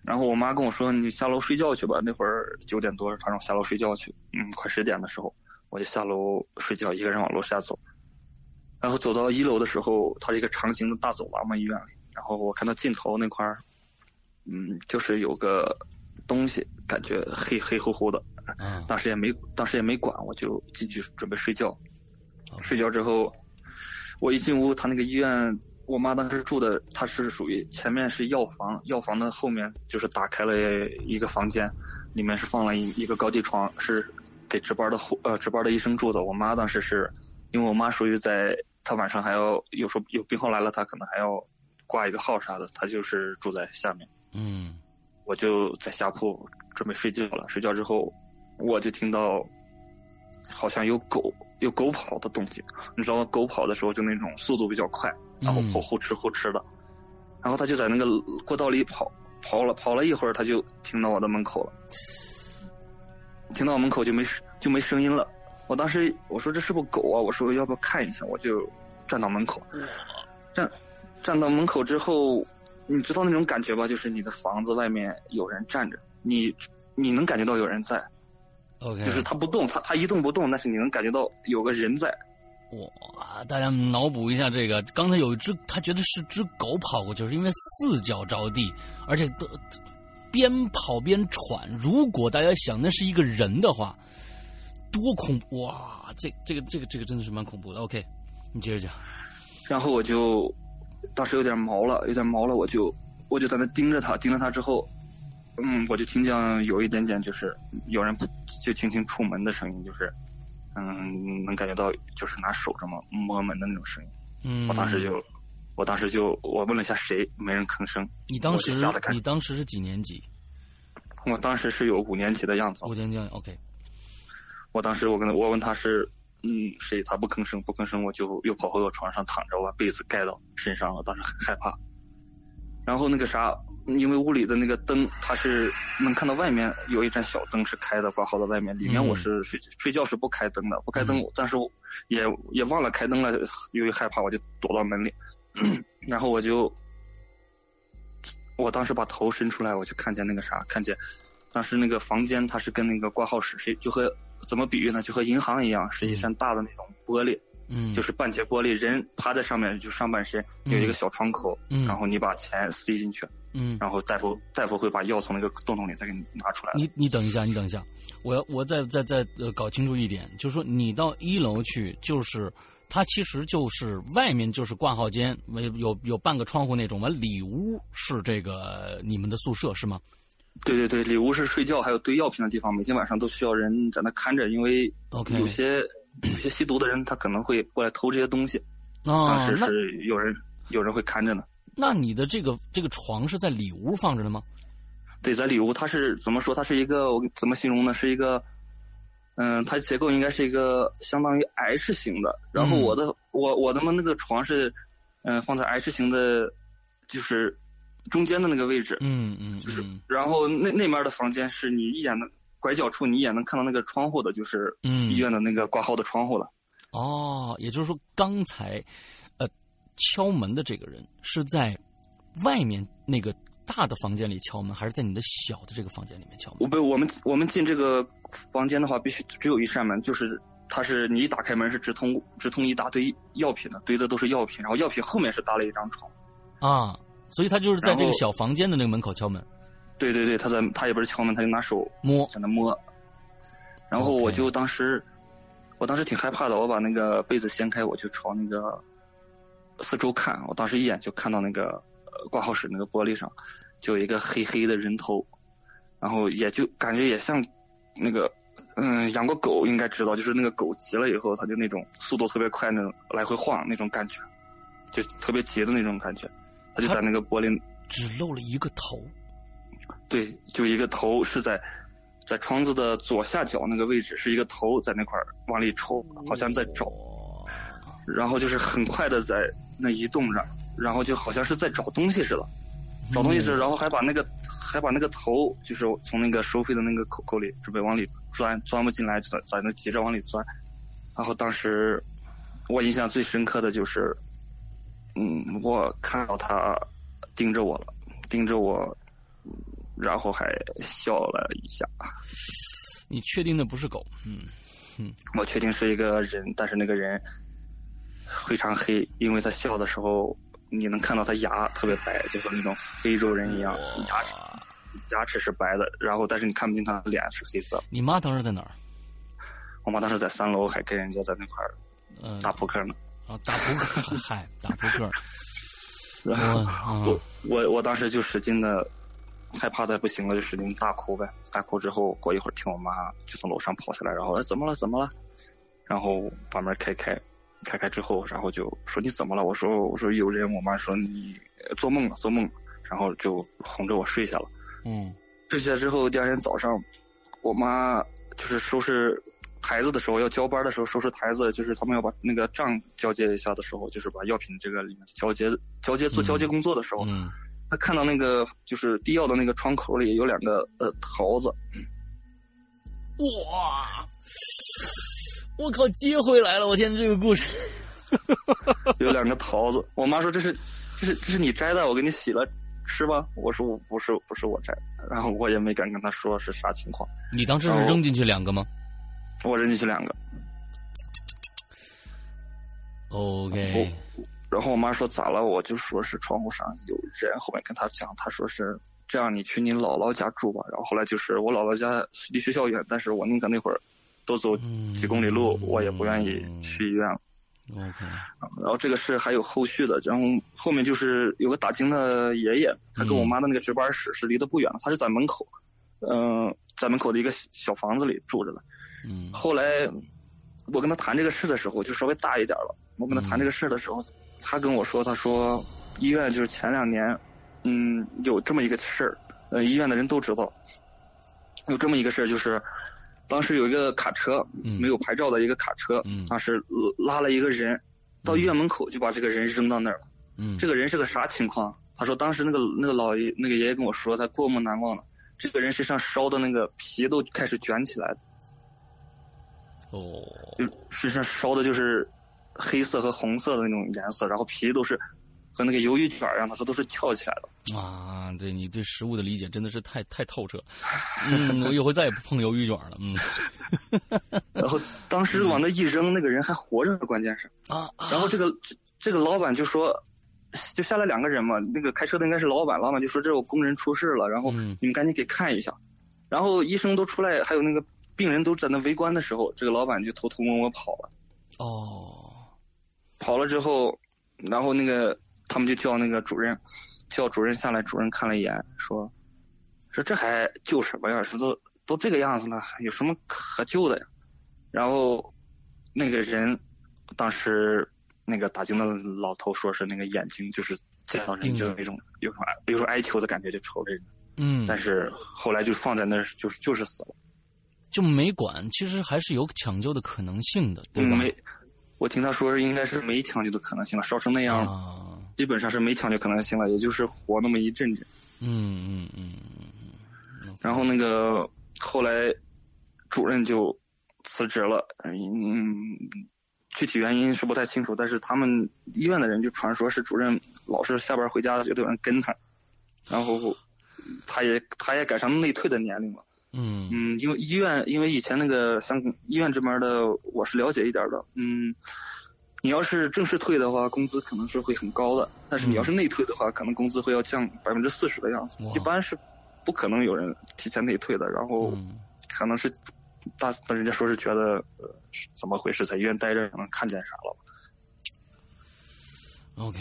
[SPEAKER 2] 然后我妈跟我说：“你下楼睡觉去吧。”那会儿九点多，她让我下楼睡觉去。嗯，快十点的时候，我就下楼睡觉，一个人往楼下走。然后走到一楼的时候，它是一个长形的大走廊嘛，医院里。然后我看到尽头那块儿，嗯，就是有个东西，感觉黑黑乎乎的。
[SPEAKER 1] 嗯
[SPEAKER 2] 当时也没当时也没管，我就进去准备睡觉。睡觉之后，我一进屋，他那个医院，我妈当时住的，她是属于前面是药房，药房的后面就是打开了一个房间，里面是放了一一个高低床，是给值班的护呃值班的医生住的。我妈当时是，因为我妈属于在，她晚上还要有时候有病号来了，她可能还要挂一个号啥的，她就是住在下面。
[SPEAKER 1] 嗯
[SPEAKER 2] 我就在下铺准备睡觉了。睡觉之后，我就听到好像有狗有狗跑的动静。你知道狗跑的时候就那种速度比较快，然后跑
[SPEAKER 1] 嗯
[SPEAKER 2] 呼哧呼哧的，然后他就在那个过道里跑，跑了跑了一会儿，他就停到我的门口了。停到我门口就没声就没声音了。我当时我说这是不是狗啊？我说要不要看一下？我就站到门口，站站到门口之后，你知道那种感觉吧？就是你的房子外面有人站着，你你能感觉到有人在，
[SPEAKER 1] ，OK，
[SPEAKER 2] 就是它不动，它它一动不动，但是你能感觉到有个人在。
[SPEAKER 1] 哇，大家脑补一下这个，刚才有一只，他觉得是只狗跑过去，是因为四脚着地，而且都边跑边喘。如果大家想那是一个人的话，多恐怖哇！这这个这个这个真的是蛮恐怖的。OK，你接着讲。
[SPEAKER 2] 然后我就当时有点毛了，有点毛了，我就我就在那盯着他，盯着他之后，嗯，我就听见有一点点就是有人就轻轻触门的声音，就是嗯，能感觉到就是拿手这么摸门的那种声音。
[SPEAKER 1] 嗯，
[SPEAKER 2] 我当时就，我当时就我问了一下谁，没人吭声。
[SPEAKER 1] 你当时你当时是几年级？
[SPEAKER 2] 我当时是有五年级的样子。
[SPEAKER 1] 五年级，OK。
[SPEAKER 2] 我当时我跟他我问他是嗯谁，他不吭声不吭声，我就又跑回我床上躺着，我把被子盖到身上，我当时很害怕。然后那个啥，因为屋里的那个灯，它是能看到外面有一盏小灯是开的，挂号在外面。里面
[SPEAKER 1] 嗯
[SPEAKER 2] 我是睡、睡觉是不开灯的，不开灯，但是也也忘了开灯了，由于害怕，我就躲到门里，*clears throat* 然后我就，我当时把头伸出来，我就看见那个啥，看见当时那个房间它是跟那个挂号室是就和怎么比喻呢？就和银行一样，是一扇大的那种玻璃。
[SPEAKER 1] 嗯，
[SPEAKER 2] 就是半截玻璃，人趴在上面，就上半身有一个小窗口，
[SPEAKER 1] 嗯。
[SPEAKER 2] 然后你把钱塞进去，
[SPEAKER 1] 嗯，
[SPEAKER 2] 然后大夫大夫会把药从那个洞洞里再给你拿出来。
[SPEAKER 1] 你你等一下，你等一下，我要我再再再呃搞清楚一点，就是说你到一楼去，就是它其实就是外面就是挂号间，有有有半个窗户那种，完里屋是这个你们的宿舍是吗？
[SPEAKER 2] 对对对，里屋是睡觉还有堆药品的地方，每天晚上都需要人在那看着，因为有些有些吸毒的人他可能会过来偷这些东西，
[SPEAKER 1] 啊
[SPEAKER 2] 当，时是有人有人会看着呢。
[SPEAKER 1] 那你的这个这个床是在里屋放着的吗？
[SPEAKER 2] 对，在里屋它是怎么说？它是一个我怎么形容呢？是一个，嗯，它结构应该是一个相当于 H 型的。然后
[SPEAKER 1] 嗯
[SPEAKER 2] 我的、我我的那个床是，嗯、放在 H 型的，就是中间的那个位置。
[SPEAKER 1] 嗯嗯，
[SPEAKER 2] 就是
[SPEAKER 1] 嗯，
[SPEAKER 2] 然后那那面的房间是你一眼能拐角处，你一眼能看到那个窗户的，就是
[SPEAKER 1] 嗯
[SPEAKER 2] 医院的那个挂号的窗户了。
[SPEAKER 1] 哦，也就是说刚才呃敲门的这个人是在外面那个大的房间里敲门，还是在你的小的这个房间里面敲门？
[SPEAKER 2] 我不，我们我们进这个房间的话，必须只有一扇门，就是它是你一打开门是直通直通一大堆药品的，堆的都是药品，然后药品后面是搭了一张床。
[SPEAKER 1] 啊，所以他就是在这个小房间的那个门口敲门
[SPEAKER 2] 对对对，他在他也不是敲门，他就拿手
[SPEAKER 1] 摸。
[SPEAKER 2] 在那摸，然后我就当时我当时挺害怕的，我把那个被子掀开，我就朝那个四周看，我当时一眼就看到那个呃挂号室那个玻璃上就有一个黑黑的人头，然后也就感觉也像那个嗯养过狗应该知道，就是那个狗急了以后，它就那种速度特别快那种来回晃那种感觉，就特别急的那种感觉，它就在那个玻璃
[SPEAKER 1] 只露了一个头，
[SPEAKER 2] 对，就一个头是在在窗子的左下角那个位置，是一个头在那块儿往里抽，好像在找，然后就是很快的在那移动着，然后就好像是在找东西似的，找东西似的，然后还把那个还把那个头就是从那个收费的那个口口里准备往里钻，钻不进来，就在在那急着往里钻，然后当时我印象最深刻的就是，嗯，我看到他盯着我了，盯着我。然后还笑了一下。
[SPEAKER 1] 你确定那不是狗？嗯嗯
[SPEAKER 2] 我确定是一个人，但是那个人非常黑，因为他笑的时候，你能看到他牙特别白，就和那种非洲人一样，牙齿牙齿是白的，然后但是你看不见他的脸是黑色。
[SPEAKER 1] 你妈当时在哪儿？
[SPEAKER 2] 我妈当时在三楼，还跟人家在那块儿
[SPEAKER 1] 嗯、
[SPEAKER 2] 打扑克呢。
[SPEAKER 1] 啊，打扑克，嗨，打扑克。*laughs*
[SPEAKER 2] 然后
[SPEAKER 1] 啊
[SPEAKER 2] 我我我当时就使劲的害怕的不行了，就使劲大哭呗。大哭之后，过一会儿听我妈就从楼上跑下来，然后哎怎么了怎么了？然后把门开开，开开之后，然后就说你怎么了？我说我说有人。我妈说你呃做梦了做梦了，然后就哄着我睡下了。
[SPEAKER 1] 嗯
[SPEAKER 2] 睡下之后，第二天早上，我妈就是收拾台子的时候，要交班的时候收拾台子，就是他们要把那个账交接一下的时候，就是把药品这个里面交接交接做
[SPEAKER 1] 嗯
[SPEAKER 2] 交接工作的时候，
[SPEAKER 1] 嗯，
[SPEAKER 2] 他看到那个就是滴药的那个窗口里有两个呃桃子，
[SPEAKER 1] 哇！我靠，接回来了！我天，这个故事，
[SPEAKER 2] 有两个桃子。我妈说这是这是这是你摘的，我给你洗了吃吧。我说我不是不是我摘的，然后我也没敢跟她说是啥情况，
[SPEAKER 1] 你当时是扔进去两个吗
[SPEAKER 2] 我扔进去两个。
[SPEAKER 1] ？OK，
[SPEAKER 2] 然后我妈说咋了？我就说是窗户上有人。后面跟她讲，她说是这样，你去你姥姥家住吧。然后后来就是我姥姥家离学校远，但是我宁可那会儿多走
[SPEAKER 1] 嗯
[SPEAKER 2] 几公里路，我也不愿意去医院了。
[SPEAKER 1] OK，
[SPEAKER 2] 然后这个事还有后续的，然后后面就是有个打更的爷爷，他跟我妈的那个值班室是离得不远，他是在门口，嗯、在门口的一个小房子里住着的。
[SPEAKER 1] 嗯
[SPEAKER 2] 后来我跟他谈这个事的时候，就稍微大一点了。我跟他谈这个事的时候，他跟我说，他说医院就是前两年，嗯，有这么一个事儿，呃，医院的人都知道，有这么一个事儿，就是当时有一个卡车，
[SPEAKER 1] 嗯
[SPEAKER 2] 没有牌照的一个卡车，
[SPEAKER 1] 嗯
[SPEAKER 2] 当时拉了一个人到医院门口，就把这个人扔到那儿了。
[SPEAKER 1] 嗯，
[SPEAKER 2] 这个人是个啥情况？他说当时那个那个老爷那个爷爷跟我说，他过目难忘了。这个人身上烧的那个皮都开始卷起来了。
[SPEAKER 1] 哦，
[SPEAKER 2] 就身上烧的就是黑色和红色的那种颜色，然后皮都是和那个鱿鱼卷儿一样，他说都是翘起来的。
[SPEAKER 1] 啊，对你对食物的理解真的是太太透彻。*laughs* 嗯，我以后再也不碰鱿鱼卷了。嗯 *laughs*
[SPEAKER 2] 然后当时往那一扔，那个人还活着，关键是。
[SPEAKER 1] 啊啊，
[SPEAKER 2] 然后这个这这个老板就说，就下来两个人嘛，那个开车的应该是老板，老板就说这有工人出事了，然后
[SPEAKER 1] 嗯
[SPEAKER 2] 你们赶紧给看一下。然后医生都出来，还有那个病人都在那围观的时候，这个老板就偷偷摸摸跑了。
[SPEAKER 1] 哦，
[SPEAKER 2] 跑了之后，然后那个他们就叫那个主任，叫主任下来，主任看了一眼，说，说这还救什么呀？说都都这个样子了，有什么可救的呀？然后那个人当时那个打更的老头说是那个眼睛就是见到人就有那种有种哀有种哀求的感觉，就瞅着人，
[SPEAKER 1] 嗯，
[SPEAKER 2] 但是后来就放在那儿，就是就是死了，
[SPEAKER 1] 就没管，其实还是有抢救的可能性的，对吧？
[SPEAKER 2] 嗯没，我听他说应该是没抢救的可能性了，烧成那样。
[SPEAKER 1] 啊，
[SPEAKER 2] 基本上是没抢救可能性了，也就是活那么一阵阵。
[SPEAKER 1] 嗯嗯嗯嗯嗯，
[SPEAKER 2] 然后那个后来主任就辞职了，嗯，具体原因是不太清楚，但是他们医院的人就传说是主任老是下班回家就有人跟他，然后他也他也赶上内退的年龄了。
[SPEAKER 1] 嗯
[SPEAKER 2] 嗯，因为医院，因为以前那个像医院这边的，我是了解一点的。嗯，你要是正式退的话，工资可能是会很高的，但是你要是内退的话，可能工资会要降百分之四十的样子。一般是不可能有人提前内退的。然后
[SPEAKER 1] 嗯
[SPEAKER 2] 可能是大，人家说是觉得呃是怎么回事，在医院待着可能看见啥了。
[SPEAKER 1] ，OK，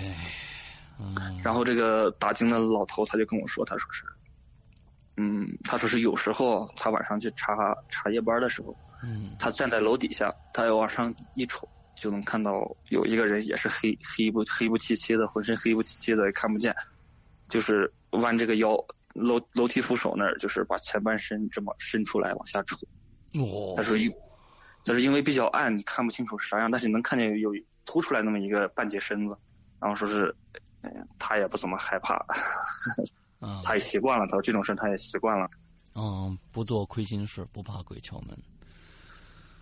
[SPEAKER 1] 嗯，
[SPEAKER 2] 然后这个打更的老头他就跟我说，他说是，嗯，他说是有时候他晚上去查查夜班的时候。
[SPEAKER 1] 嗯
[SPEAKER 2] 他站在楼底下，他要往上一瞅，就能看到有一个人也是黑黑不黑不漆漆的，浑身黑不漆漆的，也看不见，就是弯这个腰，楼楼梯扶手那儿，就是把前半身这么伸出来往下瞅。
[SPEAKER 1] 哦
[SPEAKER 2] 他，说因，他说因为比较暗，你看不清楚啥样，但是你能看见有凸出来那么一个半截身子，然后说是，呃他也不怎么害怕，
[SPEAKER 1] 啊，
[SPEAKER 2] 他也习惯了，他说这种事他也习惯了。
[SPEAKER 1] 嗯，不做亏心事，不怕鬼敲门。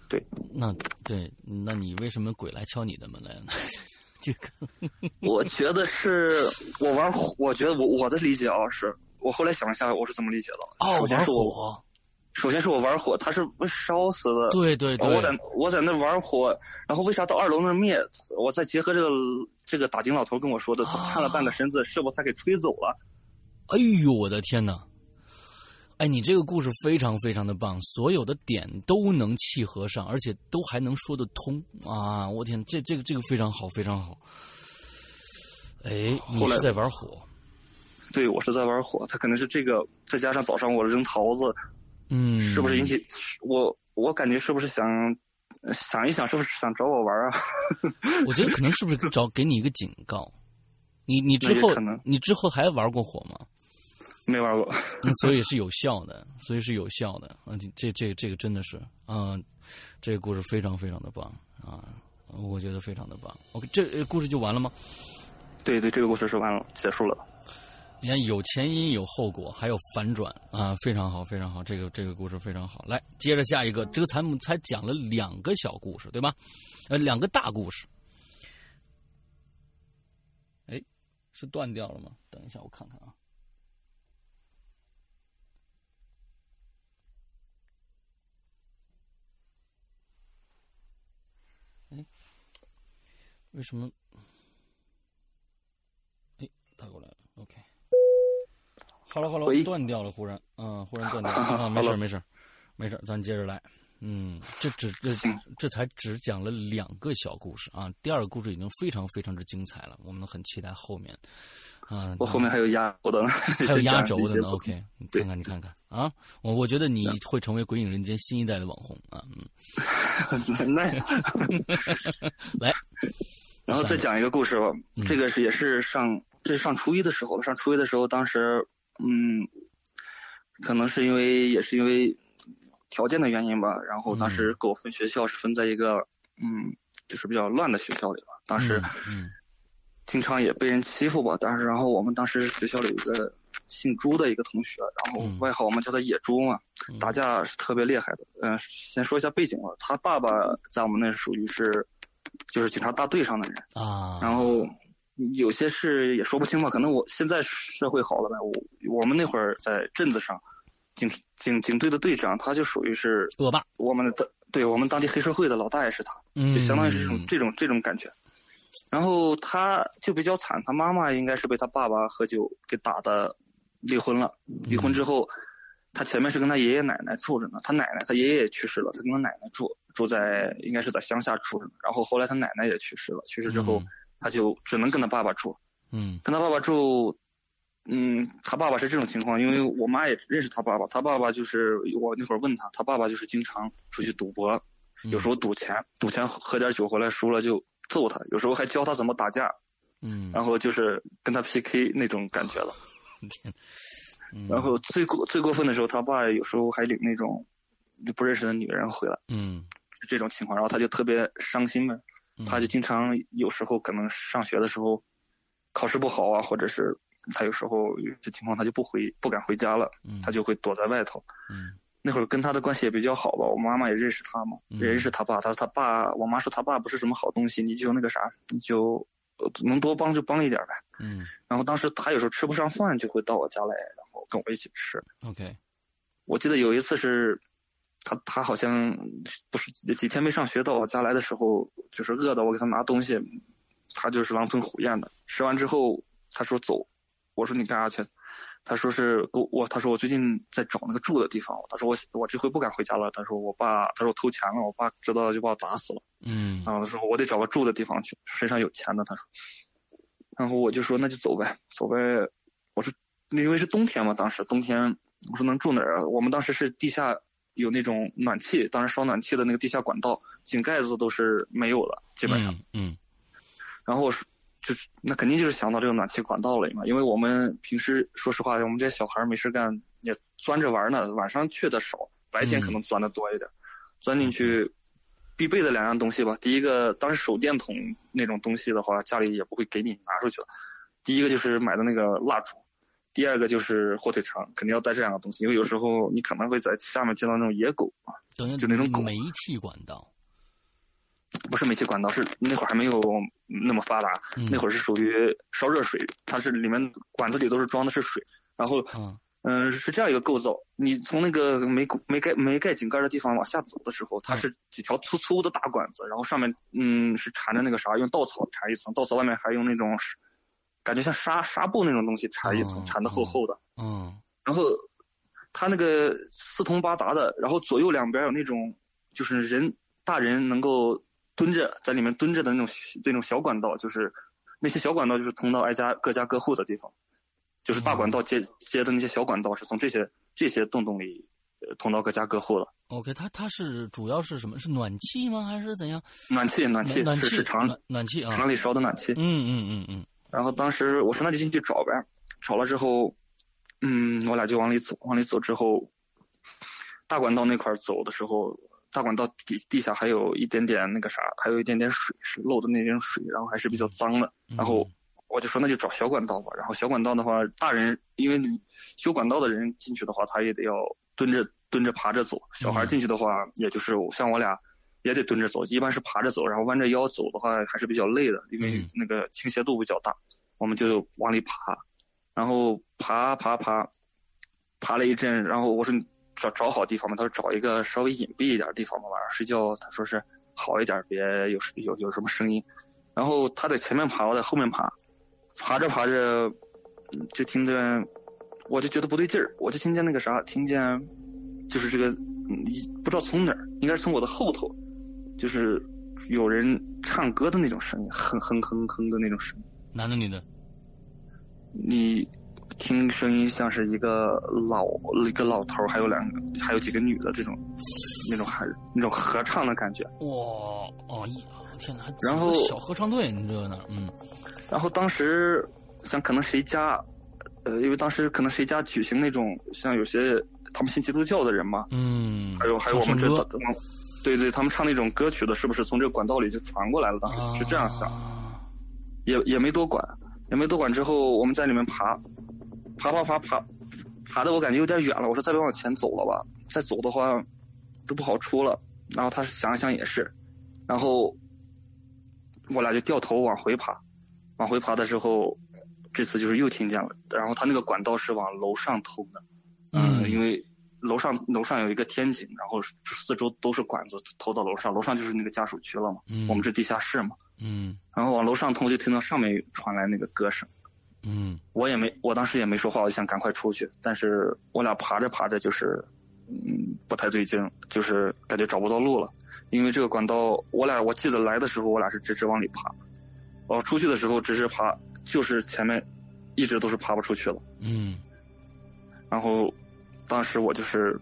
[SPEAKER 2] 对，
[SPEAKER 1] 那对，那你为什么鬼来敲你的门来呢？*laughs* 这个，*laughs*
[SPEAKER 2] 我觉得是我玩火，我觉得我我的理解啊，是我后来想了一下，我是怎么理解的。
[SPEAKER 1] 哦，玩
[SPEAKER 2] 首先是我，
[SPEAKER 1] 火，
[SPEAKER 2] 首先是我玩火，他是被烧死的。
[SPEAKER 1] 对对对，
[SPEAKER 2] 我在我在那玩火，然后为啥到二楼那灭？我再结合这个这个打井老头跟我说的，他
[SPEAKER 1] 啊
[SPEAKER 2] 探了半个身子，是不是他给吹走了？
[SPEAKER 1] 哎呦，我的天哪！哎，你这个故事非常非常的棒，所有的点都能契合上，而且都还能说得通啊！我天，这这个这个非常好，非常好。哎，你是在玩火？
[SPEAKER 2] 对，我是在玩火，他可能是这个，再加上早上我扔桃子，
[SPEAKER 1] 嗯，
[SPEAKER 2] 是不是引起我？我感觉是不是想想一想，是不是想找我玩啊？
[SPEAKER 1] 我觉得可能是不是找给你一个警告？你你之 *laughs* 后你之后还玩过火吗？
[SPEAKER 2] 没玩过。
[SPEAKER 1] 嗯所以是有效的，所以是有效的。啊，这这这个真的是，啊，这个故事非常非常的棒啊，我觉得非常的棒。OK，这呃故事就完了吗？
[SPEAKER 2] 对对，这个故事说完了，结束了。
[SPEAKER 1] 你看，有前因有后果，还有反转啊，非常好，非常好。这个这个故事非常好。来，接着下一个，这个咱们才讲了两个小故事，对吧？呃，两个大故事。哎，是断掉了吗？等一下，我看看啊。为什么？哎，打过来了。OK。好了好了，
[SPEAKER 2] 喂
[SPEAKER 1] 断掉了，忽然，嗯，忽然断掉了 *laughs* 啊，没事没事没事，咱接着来。嗯，这只这这才只讲了两个小故事啊，第二个故事已经非常非常之精彩了，我们很期待后面。啊，
[SPEAKER 2] 我后面还有压轴的呢，*laughs*
[SPEAKER 1] 还有压轴的呢。OK，*laughs*
[SPEAKER 2] 你
[SPEAKER 1] 看看，你看看啊，我我觉得你会成为《鬼影人间》新一代的网红啊。
[SPEAKER 2] 嗯，那
[SPEAKER 1] 来，
[SPEAKER 2] 然后再讲一个故事吧。这个是也是上，这是上初一的时候，上初一的时候，当时嗯，可能是因为也是因为条件的原因吧，然后当时给我分学校是分在一个嗯，就是比较乱的学校里吧。当时
[SPEAKER 1] 嗯。
[SPEAKER 2] 经常也被人欺负吧，但是然后我们当时学校里有一个姓朱的一个同学，然后外号我们叫他野猪嘛，打架是特别厉害的。嗯，先说一下背景吧，他爸爸在我们那属于是，就是警察大队上的人
[SPEAKER 1] 啊。
[SPEAKER 2] 然后有些事也说不清吧，可能我现在社会好了呗。我我们那会儿在镇子上，警警警队的队长，他就属于是
[SPEAKER 1] 恶霸，
[SPEAKER 2] 我们的对我们当地黑社会的老大爷是他，就相当于是这种这种这种感觉。然后他就比较惨，他妈妈应该是被他爸爸喝酒给打的，离婚了。离婚之后，他前面是跟他爷爷奶奶住着呢，他奶奶他爷爷也去世了，他跟他奶奶住，住在应该是在乡下住着。然后后来他奶奶也去世了，去世之后他就只能跟他爸爸住。
[SPEAKER 1] 嗯，
[SPEAKER 2] 跟他爸爸住，嗯，他爸爸是这种情况，因为我妈也认识他爸爸，他爸爸就是我那会儿问他，他爸爸就是经常出去赌博，有时候赌钱，赌钱喝点酒回来输了就。揍他，有时候还教他怎么打架，
[SPEAKER 1] 嗯，
[SPEAKER 2] 然后就是跟他 PK 那种感觉了。
[SPEAKER 1] 天，*laughs*
[SPEAKER 2] 然后最过最过分的时候，他爸有时候还领那种就不认识的女人回来，
[SPEAKER 1] 嗯，
[SPEAKER 2] 这种情况，然后他就特别伤心呗，他就经常有时候可能上学的时候考试不好啊，或者是他有时候有些情况他就不回不敢回家了，他就会躲在外头，
[SPEAKER 1] 嗯。
[SPEAKER 2] 那会儿跟他的关系也比较好吧，我妈妈也认识他嘛，也认识他爸。他说他爸，我妈说他爸不是什么好东西，你就那个啥，你就能多帮就帮一点呗。
[SPEAKER 1] 嗯。
[SPEAKER 2] 然后当时他有时候吃不上饭，就会到我家来，然后跟我一起吃。
[SPEAKER 1] OK。
[SPEAKER 2] 我记得有一次是，他他好像不是几天没上学，到我家来的时候，就是饿的，我给他拿东西，他就是狼吞虎咽的。吃完之后，他说走，我说你干啥去？他说是我我他说我最近在找那个住的地方，他说我我这回不敢回家了，他说我爸他说我偷钱了，我爸知道了就把我打死了，
[SPEAKER 1] 嗯，
[SPEAKER 2] 然后他说我得找个住的地方去，身上有钱的，他说，然后我就说那就走呗，走呗，我说因为是冬天嘛，当时冬天我说能住哪儿啊？我们当时是地下有那种暖气，当时烧暖气的那个地下管道井盖子都是没有了，基本上，
[SPEAKER 1] 嗯，
[SPEAKER 2] 然后我说。就是那肯定就是想到这个暖气管道了嘛，因为我们平时说实话，我们这些小孩没事干也钻着玩呢，晚上去的少，白天可能钻的多一点。钻进去必备的两样东西吧，第一个当时手电筒那种东西的话，家里也不会给你拿出去了。第一个就是买的那个蜡烛，第二个就是火腿肠，肯定要带这两个东西，因为有时候你可能会在下面见到那种野狗啊，就那种狗。
[SPEAKER 1] 煤气管道。
[SPEAKER 2] 不是煤气管道，是那会儿还没有那么发达，那会儿是属于烧热水，它是里面管子里都是装的是水，然后嗯。是这样一个构造，你从那个没没盖没盖井盖的地方往下走的时候，它是几条粗粗的大管子，然后上面嗯是缠着那个啥，用稻草缠一层，稻草外面还用那种感觉像纱纱布那种东西缠一层，缠的厚厚的，
[SPEAKER 1] 嗯，
[SPEAKER 2] 然后它那个四通八达的，然后左右两边有那种就是人大人能够。蹲着在里面蹲着的那种那种小管道，就是那些小管道就是通到挨家各家各户的地方，就是大管道接接的那些小管道是从这些这些洞洞里通到各家各户的。
[SPEAKER 1] OK，它它是主要是什么？是暖气吗？还是怎样？
[SPEAKER 2] 暖气，暖气，是是厂
[SPEAKER 1] 暖气啊，
[SPEAKER 2] 厂里烧的暖气。
[SPEAKER 1] 嗯嗯嗯嗯。
[SPEAKER 2] 然后当时我说那就进去找呗，找了之后，嗯，我俩就往里走，往里走之后，大管道那块走的时候。大管道底地下还有一点点那个啥，还有一点点水是漏的那点水，然后还是比较脏的。然后我就说那就找小管道吧。然后小管道的话，大人因为修管道的人进去的话，他也得要蹲着蹲着爬着走。小孩进去的话，也就是像我俩也得蹲着走，一般是爬着走，然后弯着腰走的话还是比较累的，因为那个倾斜度比较大。我们就往里爬，然后爬爬爬，爬了一阵，然后我说。找找好地方嘛，他说找一个稍微隐蔽一点的地方嘛，晚上睡觉他说是好一点，别有有有什么声音。然后他在前面爬，我在后面爬，爬着爬着就听见，我就觉得不对劲儿，我就听见那个啥，听见就是这个不知道从哪儿，应该是从我的后头，就是有人唱歌的那种声音，哼哼哼哼的那种声音。
[SPEAKER 1] 男的女的？
[SPEAKER 2] 你听声音像是一个老一个老头儿，还有两个还有几个女的这种那种还那种合唱的感觉。
[SPEAKER 1] 哇哦一天哪！
[SPEAKER 2] 然后
[SPEAKER 1] 小合唱队，你知道呢？嗯
[SPEAKER 2] 然后当时像可能谁家，呃，因为当时可能谁家举行那种像有些他们信基督教的人嘛，
[SPEAKER 1] 嗯，
[SPEAKER 2] 还有还有我们这对对，他们唱那种歌曲的，是不是从这个管道里就传过来了？当时是这样想，
[SPEAKER 1] 啊
[SPEAKER 2] 也也没多管，也没多管。之后我们在里面爬，爬爬爬爬，爬的我感觉有点远了。我说再别往前走了吧，再走的话都不好出了。然后他想一想也是，然后我俩就掉头往回爬，往回爬的时候，这次就是又听见了。然后他那个管道是往楼上通的，
[SPEAKER 1] 嗯
[SPEAKER 2] 因为楼上楼上有一个天井，然后四周都是管子投到楼上，楼上就是那个家属区了嘛。
[SPEAKER 1] 嗯
[SPEAKER 2] 我们是地下室嘛。
[SPEAKER 1] 嗯
[SPEAKER 2] 然后往楼上通，就听到上面传来那个歌声。
[SPEAKER 1] 嗯
[SPEAKER 2] 我也没，我当时也没说话，我就想赶快出去。但是我俩爬着爬着，就是，嗯，不太对劲，就是感觉找不到路了。因为这个管道，我俩我记得来的时候，我俩是直直往里爬，我出去的时候直直爬，就是前面一直都是爬不出去了。
[SPEAKER 1] 嗯
[SPEAKER 2] 然后当时我就是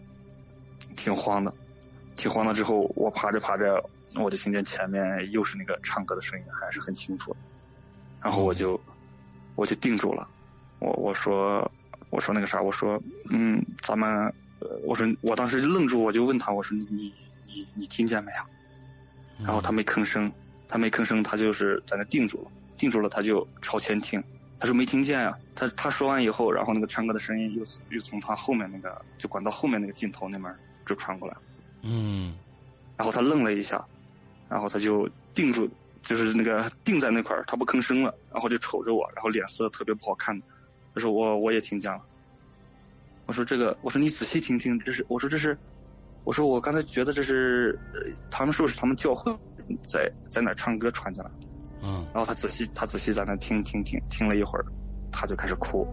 [SPEAKER 2] 挺慌的，挺慌的。之后我爬着爬着，我就听见前面又是那个唱歌的声音，还是很清楚的。然后我就我就定住了，我我说我说那个啥，我说嗯，咱们呃，我说我当时就愣住，我就问他，我说你你你你听见没有？
[SPEAKER 1] 嗯，
[SPEAKER 2] 然后他没吭声，他没吭声，他就是在那定住了，定住了，他就朝前听。他说没听见啊，他他说完以后，然后那个唱歌的声音又又从他后面那个就管道后面那个镜头那边就传过来，
[SPEAKER 1] 嗯
[SPEAKER 2] 然后他愣了一下，然后他就定住，就是那个定在那块儿，他不吭声了，然后就瞅着我，然后脸色特别不好看。他说我我也听见了，我说这个，我说你仔细听听，这是我说这是，我说我刚才觉得这是，呃他们说是他们教会在在哪儿唱歌传进来。
[SPEAKER 1] 嗯。
[SPEAKER 2] 然后他仔细他仔细在那听听听听了一会儿，他就开始哭，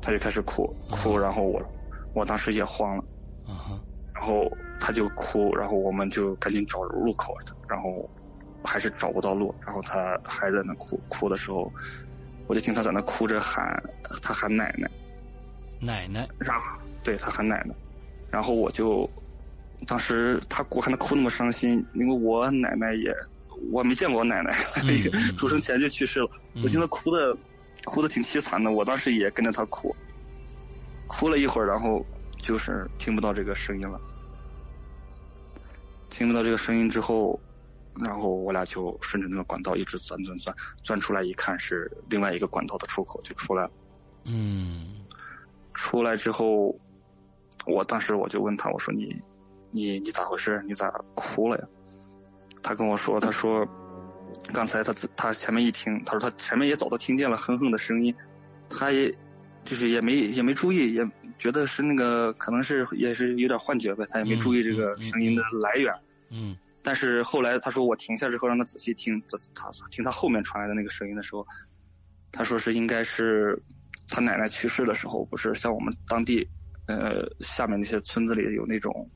[SPEAKER 2] 他就开始哭哭，然后我我当时也慌了，
[SPEAKER 1] 啊哈
[SPEAKER 2] 然后他就哭，然后我们就赶紧找入口，然后还是找不到路，然后他还在那哭哭的时候，我就听他在那哭着喊，他喊奶奶，
[SPEAKER 1] 奶奶。
[SPEAKER 2] 然后对他喊奶奶，然后我就当时他哭还能哭那么伤心，因为我奶奶也我没见过我奶奶，*laughs* 出生前就去世了，我听他哭的哭的挺凄惨的，我当时也跟着他哭，哭了一会儿，然后就是听不到这个声音了，听不到这个声音之后。然后我俩就顺着那个管道一直钻钻钻，钻出来一看是另外一个管道的出口就出来了。
[SPEAKER 1] 嗯
[SPEAKER 2] 出来之后，我当时我就问他，我说你，你你咋回事？你咋哭了呀？他跟我说，他说，刚才他他前面一听，他说他前面也早都听见了哼哼的声音，他也就是也没也没注意，也觉得是那个可能是也是有点幻觉呗，他也没注意这个声音的来源。
[SPEAKER 1] 嗯。
[SPEAKER 2] 但是后来他说我停下之后让他仔细听，他他听他后面传来的那个声音的时候，他说是应该是他奶奶去世的时候，不是像我们当地呃下面那些村子里有那种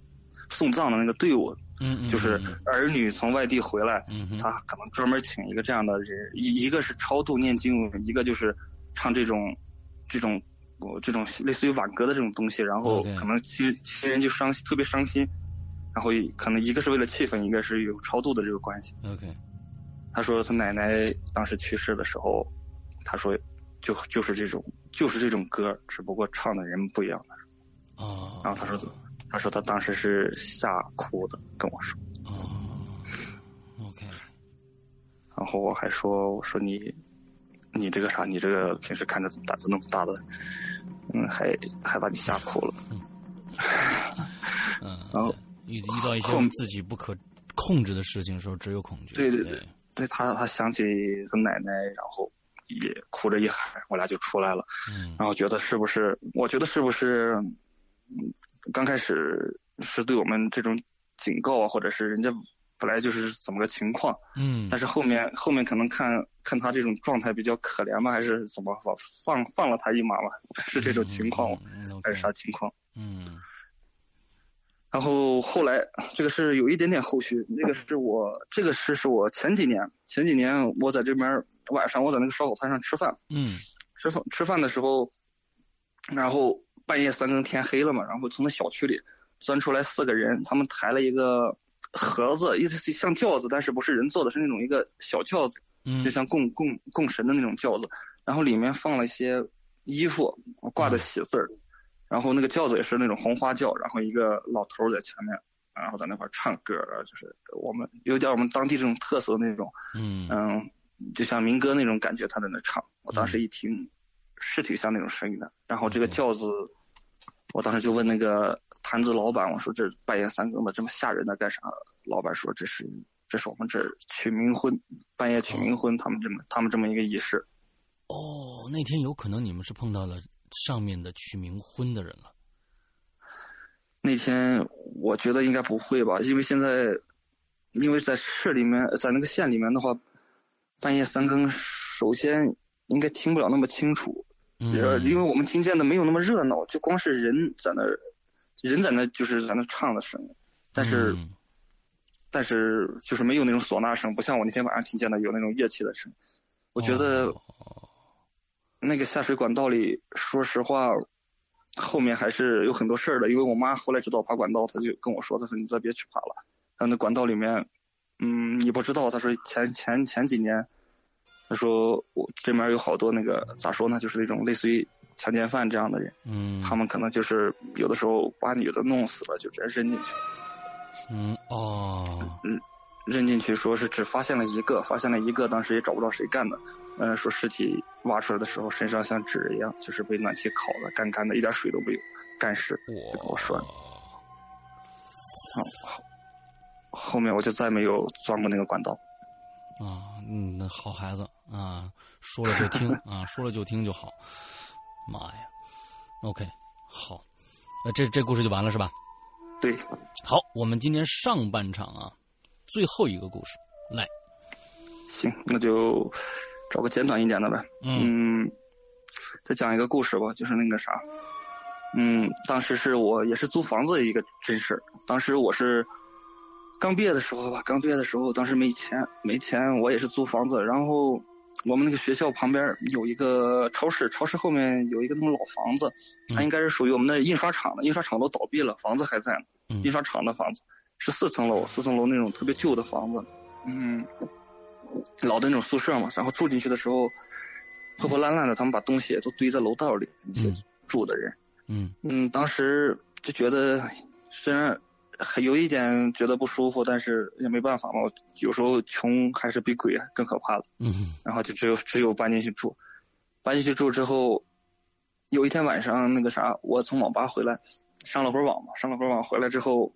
[SPEAKER 2] 送葬的那个队伍，
[SPEAKER 1] 嗯嗯，
[SPEAKER 2] 就是儿女从外地回来，
[SPEAKER 1] 嗯
[SPEAKER 2] 他可能专门请一个这样的人，一一个是超度念经，一个就是唱这种这种我这种类似于挽歌的这种东西，然后可能亲亲人就伤心，特别伤心，然后可能一个是为了气氛，一个是有超度的这个关系。
[SPEAKER 1] OK
[SPEAKER 2] 他说他奶奶当时去世的时候，他说就就是这种就是这种歌，只不过唱的人不一样。
[SPEAKER 1] 哦，
[SPEAKER 2] 然后他说他说他当时是吓哭的，跟我说。
[SPEAKER 1] 哦，OK，
[SPEAKER 2] 然后我还说我说你你这个啥，你这个平时看着胆子那么大的，嗯，还还把你吓哭了。
[SPEAKER 1] 嗯，
[SPEAKER 2] 然后
[SPEAKER 1] 遇遇到一些
[SPEAKER 2] 后
[SPEAKER 1] 自己不可控制的事情的时候，只有恐惧。
[SPEAKER 2] 对对
[SPEAKER 1] 对，
[SPEAKER 2] 对他他想起他奶奶，然后也哭着一喊，我俩就出来了。
[SPEAKER 1] 嗯
[SPEAKER 2] 然后觉得是不是？我觉得是不是？嗯，刚开始是对我们这种警告啊，或者是人家本来就是怎么个情况，
[SPEAKER 1] 嗯，
[SPEAKER 2] 但是后面后面可能看看他这种状态比较可怜吧，还是怎么放放放了他一马吧，是这种情况？
[SPEAKER 1] 嗯
[SPEAKER 2] 还是啥情况？
[SPEAKER 1] 嗯。
[SPEAKER 2] 然后后来这个是有一点点后续，那个是我这个是是我前几年前几年我在这边晚上我在那个烧烤摊上吃饭，
[SPEAKER 1] 嗯。
[SPEAKER 2] 吃饭吃饭的时候，然后半夜三更天黑了嘛，然后从那小区里钻出来四个人，他们抬了一个盒子，意思是像轿子，但是不是人坐的，是那种一个小轿子，
[SPEAKER 1] 嗯，
[SPEAKER 2] 就像供供供神的那种轿子，然后里面放了一些衣服，挂的喜字儿，然后那个轿子也是那种红花轿，然后一个老头儿在前面，然后在那块儿唱歌儿，就是我们有点我们当地这种特色的那种，
[SPEAKER 1] 嗯。
[SPEAKER 2] 嗯，就像民歌那种感觉，他在那唱。我当时一听，是挺像那种声音的。然后这个轿子，我当时就问那个摊子老板，我说这半夜三更的这么吓人的干啥？老板说这是这是我们这儿取冥婚，半夜取冥婚，他们这么他们这么一个仪式。
[SPEAKER 1] 哦，那天有可能你们是碰到了上面的取冥婚的人了。
[SPEAKER 2] 那天我觉得应该不会吧，因为现在，因为在市里面，在那个县里面的话，半夜三更，首先应该听不了那么清楚，因为我们听见的没有那么热闹，就光是人在那儿，人在那就是在那唱的声音，但是、
[SPEAKER 1] 嗯
[SPEAKER 2] 但是就是没有那种唢呐声，不像我那天晚上听见的有那种乐器的声。我觉得
[SPEAKER 1] 哦
[SPEAKER 2] 那个下水管道里，说实话，后面还是有很多事儿的。因为我妈后来知道爬管道，她就跟我说，她说你再别去爬了。然后那管道里面，嗯，你不知道，她说前前前几年，她说我这面有好多那个咋说呢，就是那种类似于强奸犯这样的人，
[SPEAKER 1] 嗯，
[SPEAKER 2] 他们可能就是有的时候把女的弄死了，就直接扔进去，
[SPEAKER 1] 嗯哦
[SPEAKER 2] 扔进去说是只发现了一个，发现了一个，当时也找不到谁干的。嗯，说尸体挖出来的时候，身上像纸一样，就是被暖气烤的干干的，一点水都没有，干尸。
[SPEAKER 1] 我
[SPEAKER 2] 跟我说后面我就再没有钻过那个管道。
[SPEAKER 1] 啊，嗯，那好孩子啊，说了就听 *laughs* 啊，说了就听就好。妈呀，OK，好，呃，这这故事就完了是吧？
[SPEAKER 2] 对，
[SPEAKER 1] 好，我们今天上半场啊，最后一个故事来，
[SPEAKER 2] 行，那就找个简短一点的呗。
[SPEAKER 1] 嗯
[SPEAKER 2] 嗯，再讲一个故事吧，就是那个啥，嗯，当时是我也是租房子的一个真事儿。当时我是刚毕业的时候吧，刚毕业的时候，当时没钱，没钱，我也是租房子。然后我们那个学校旁边有一个超市，超市后面有一个那种老房子，它
[SPEAKER 1] 嗯
[SPEAKER 2] 应该是属于我们的印刷厂的，印刷厂都倒闭了，房子还在呢。
[SPEAKER 1] 嗯
[SPEAKER 2] 印刷厂的房子是四层楼，四层楼那种特别旧的房子，嗯，老的那种宿舍嘛。然后住进去的时候，破破烂烂的，他们把东西都堆在楼道里，那些
[SPEAKER 1] 嗯
[SPEAKER 2] 住的人，
[SPEAKER 1] 嗯
[SPEAKER 2] 嗯，当时就觉得虽然还有一点觉得不舒服，但是也没办法嘛。有时候穷还是比鬼更可怕的。
[SPEAKER 1] 嗯
[SPEAKER 2] 然后就只有只有搬进去住，搬进去住之后，有一天晚上那个啥，我从网吧回来，上了会儿网嘛，上了会儿网回来之后，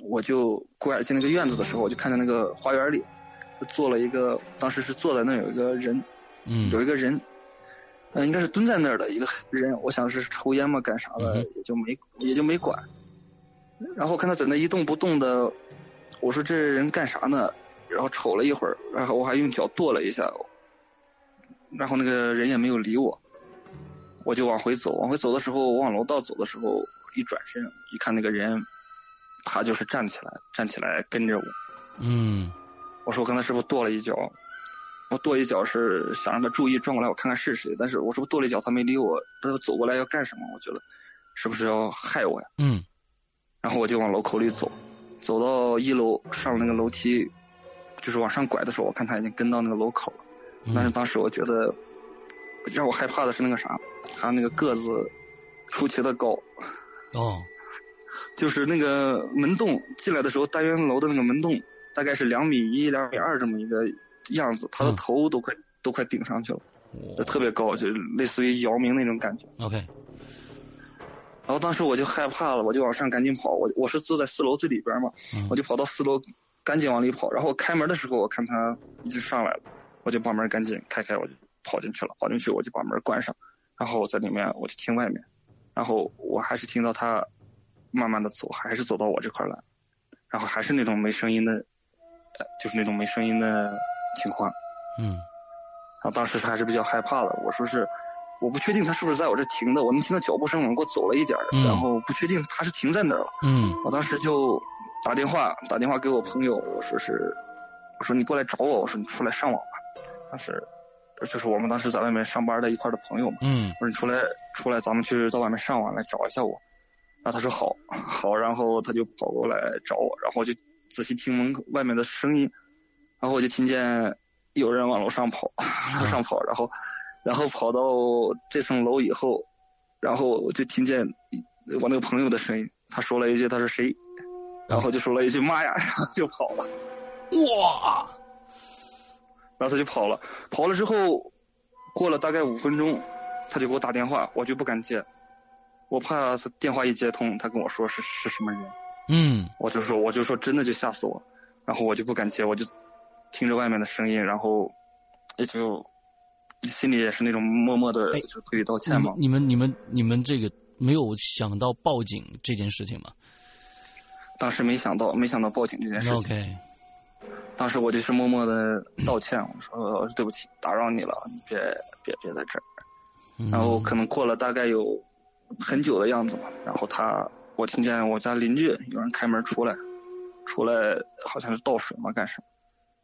[SPEAKER 2] 我就过眼进那个院子的时候，我就看见那个花园里，就坐了一个，当时是坐在那有一个人，
[SPEAKER 1] 嗯
[SPEAKER 2] 有一个人，呃，应该是蹲在那儿的一个人，我想是抽烟嘛干啥的，
[SPEAKER 1] 嗯
[SPEAKER 2] 也就没也就没管。然后看他在那一动不动的，我说这人干啥呢？然后瞅了一会儿，然后我还用脚跺了一下，然后那个人也没有理我，我就往回走。往回走的时候，我往楼道走的时候，一转身一看那个人，他就是站起来，站起来跟着我。
[SPEAKER 1] 嗯
[SPEAKER 2] 我说我刚才是不是跺了一脚？我跺一脚是想让他注意转过来，我看看是谁。但是我是不是跺了一脚，他没理我，他走过来要干什么？我觉得是不是要害我呀？
[SPEAKER 1] 嗯
[SPEAKER 2] 然后我就往楼口里走，走到一楼上那个楼梯，就是往上拐的时候，我看他已经跟到那个楼口了。
[SPEAKER 1] 嗯，
[SPEAKER 2] 但是当时我觉得让我害怕的是那个啥，他那个个子出奇的高，
[SPEAKER 1] 哦
[SPEAKER 2] 就是那个门洞进来的时候，单元楼的那个门洞大概是两米一、两米二这么一个样子，他的
[SPEAKER 1] 嗯
[SPEAKER 2] 头都快、都快顶上去了，就特别高，就类似于姚明那种感觉。
[SPEAKER 1] OK
[SPEAKER 2] 然后当时我就害怕了，我就往上赶紧跑，我我是坐在四楼最里边嘛，
[SPEAKER 1] 嗯
[SPEAKER 2] 我就跑到四楼，赶紧往里跑。然后我开门的时候，我看他已经上来了，我就把门赶紧开开，我就跑进去了。跑进去我就把门关上，然后我在里面我就听外面，然后我还是听到他慢慢的走，还是走到我这块来，然后还是那种没声音的就是那种没声音的情况。
[SPEAKER 1] 嗯，
[SPEAKER 2] 然后当时还是比较害怕的，我说是，我不确定他是不是在我这停的，我能听到脚步声往过走了一点儿，
[SPEAKER 1] 嗯
[SPEAKER 2] 然后不确定他是停在哪儿了。
[SPEAKER 1] 嗯
[SPEAKER 2] 我当时就打电话打电话给我朋友，我说是，我说你过来找我，我说你出来上网吧。当时就是我们当时在外面上班的一块的朋友嘛，
[SPEAKER 1] 嗯
[SPEAKER 2] 我说你出来出来，咱们去到外面上网来找一下我。然后他说好好，然后他就跑过来找我，然后我就仔细听门口外面的声音，然后我就听见有人往楼上跑，楼上跑，然后然后跑到这层楼以后，然后我就听见我那个朋友的声音，他说了一句他是谁，然后就说了一句妈呀，然后就跑了。
[SPEAKER 1] 哇，
[SPEAKER 2] 然后他就跑了，跑了之后，过了大概五分钟，他就给我打电话，我就不敢接，我怕他电话一接通，他跟我说是是什么人，
[SPEAKER 1] 嗯
[SPEAKER 2] 我就说我就说真的就吓死我，然后我就不敢接，我就听着外面的声音，然后也就心里也是那种默默的
[SPEAKER 1] 哎
[SPEAKER 2] 就推理道歉嘛
[SPEAKER 1] 们。你们你们你们这个没有想到报警这件事情吗
[SPEAKER 2] 当时没想到没想到报警这件事情
[SPEAKER 1] ，？OK，
[SPEAKER 2] 当时我就是默默的道歉，我说呃对不起，打扰你了，你别别别在这儿。
[SPEAKER 1] 嗯
[SPEAKER 2] 然后可能过了大概有很久的样子吧，然后他我听见我家邻居有人开门出来，出来好像是倒水嘛干什么，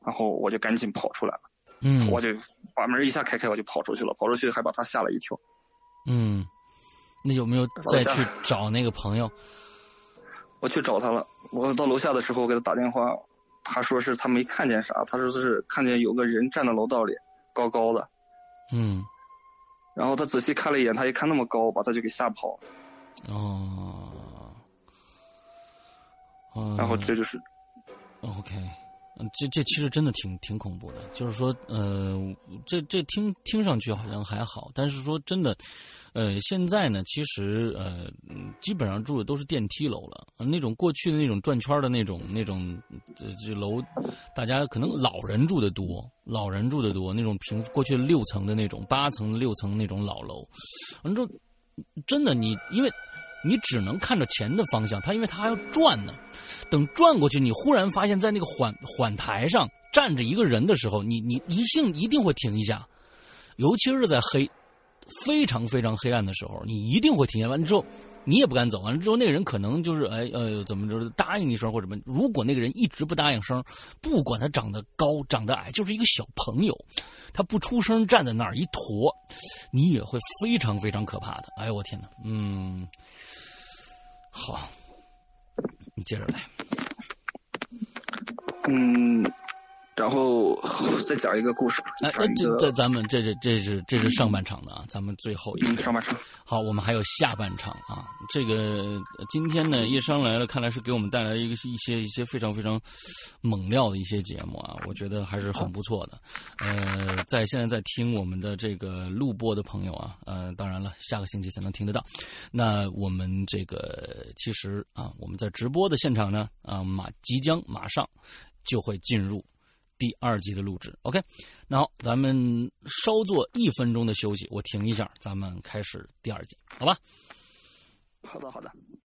[SPEAKER 2] 然后我就赶紧跑出来了，
[SPEAKER 1] 嗯。
[SPEAKER 2] 我就把门一下开开，我就跑出去了，跑出去还把他吓了一跳。
[SPEAKER 1] 嗯，那有没有再去找那个朋友？*laughs*
[SPEAKER 2] 我去找他了，我到楼下的时候我给他打电话，他说是他没看见啥，他说是看见有个人站在楼道里，高高的，
[SPEAKER 1] 嗯。
[SPEAKER 2] 然后他仔细看了一眼，他一看那么高，把他就给吓跑了，
[SPEAKER 1] 哦，哦
[SPEAKER 2] 然后。这就是
[SPEAKER 1] OK，这这其实真的挺挺恐怖的，就是说，呃，这这听听上去好像还好，但是说真的，呃，现在呢，其实呃，基本上住的都是电梯楼了，那种过去的那种转圈的那种那种这这楼，大家可能老人住的多，老人住的多，那种平过去六层的那种八层六层那种老楼，完之后，真的你因为。你只能看着前的方向，它因为它还要转呢。等转过去，你忽然发现，在那个缓缓台上站着一个人的时候，你你一定一定会停一下，尤其是在黑非常非常黑暗的时候，你一定会停下。完之后，你也不敢走。完了之后，那个人可能就是哎呃怎么着答应一声或者什么。如果那个人一直不答应声，不管他长得高长得矮，就是一个小朋友，他不出声站在那儿一坨，你也会非常非常可怕的。哎呦我天哪，嗯。好，你接着来。
[SPEAKER 2] 嗯，然后 *laughs* 再讲一个故事吧，
[SPEAKER 1] 哎，
[SPEAKER 2] 讲一个
[SPEAKER 1] 这这咱们这是这是这是上半场的啊，咱们最后一
[SPEAKER 2] 嗯
[SPEAKER 1] 个
[SPEAKER 2] 上半场。
[SPEAKER 1] 好，我们还有下半场啊。这个呃今天呢，叶商来了，看来是给我们带来一个一些一些非常非常猛料的一些节目啊，我觉得还是很不错的。呃，在现在在听我们的这个录播的朋友啊，呃，当然了，下个星期才能听得到。那我们这个其实啊，我们在直播的现场呢，啊马即将马上就会进入第二季的录制。OK，那好，咱们稍作一分钟的休息，我停一下，咱们开始第二季，好吧？
[SPEAKER 2] 好的，好的。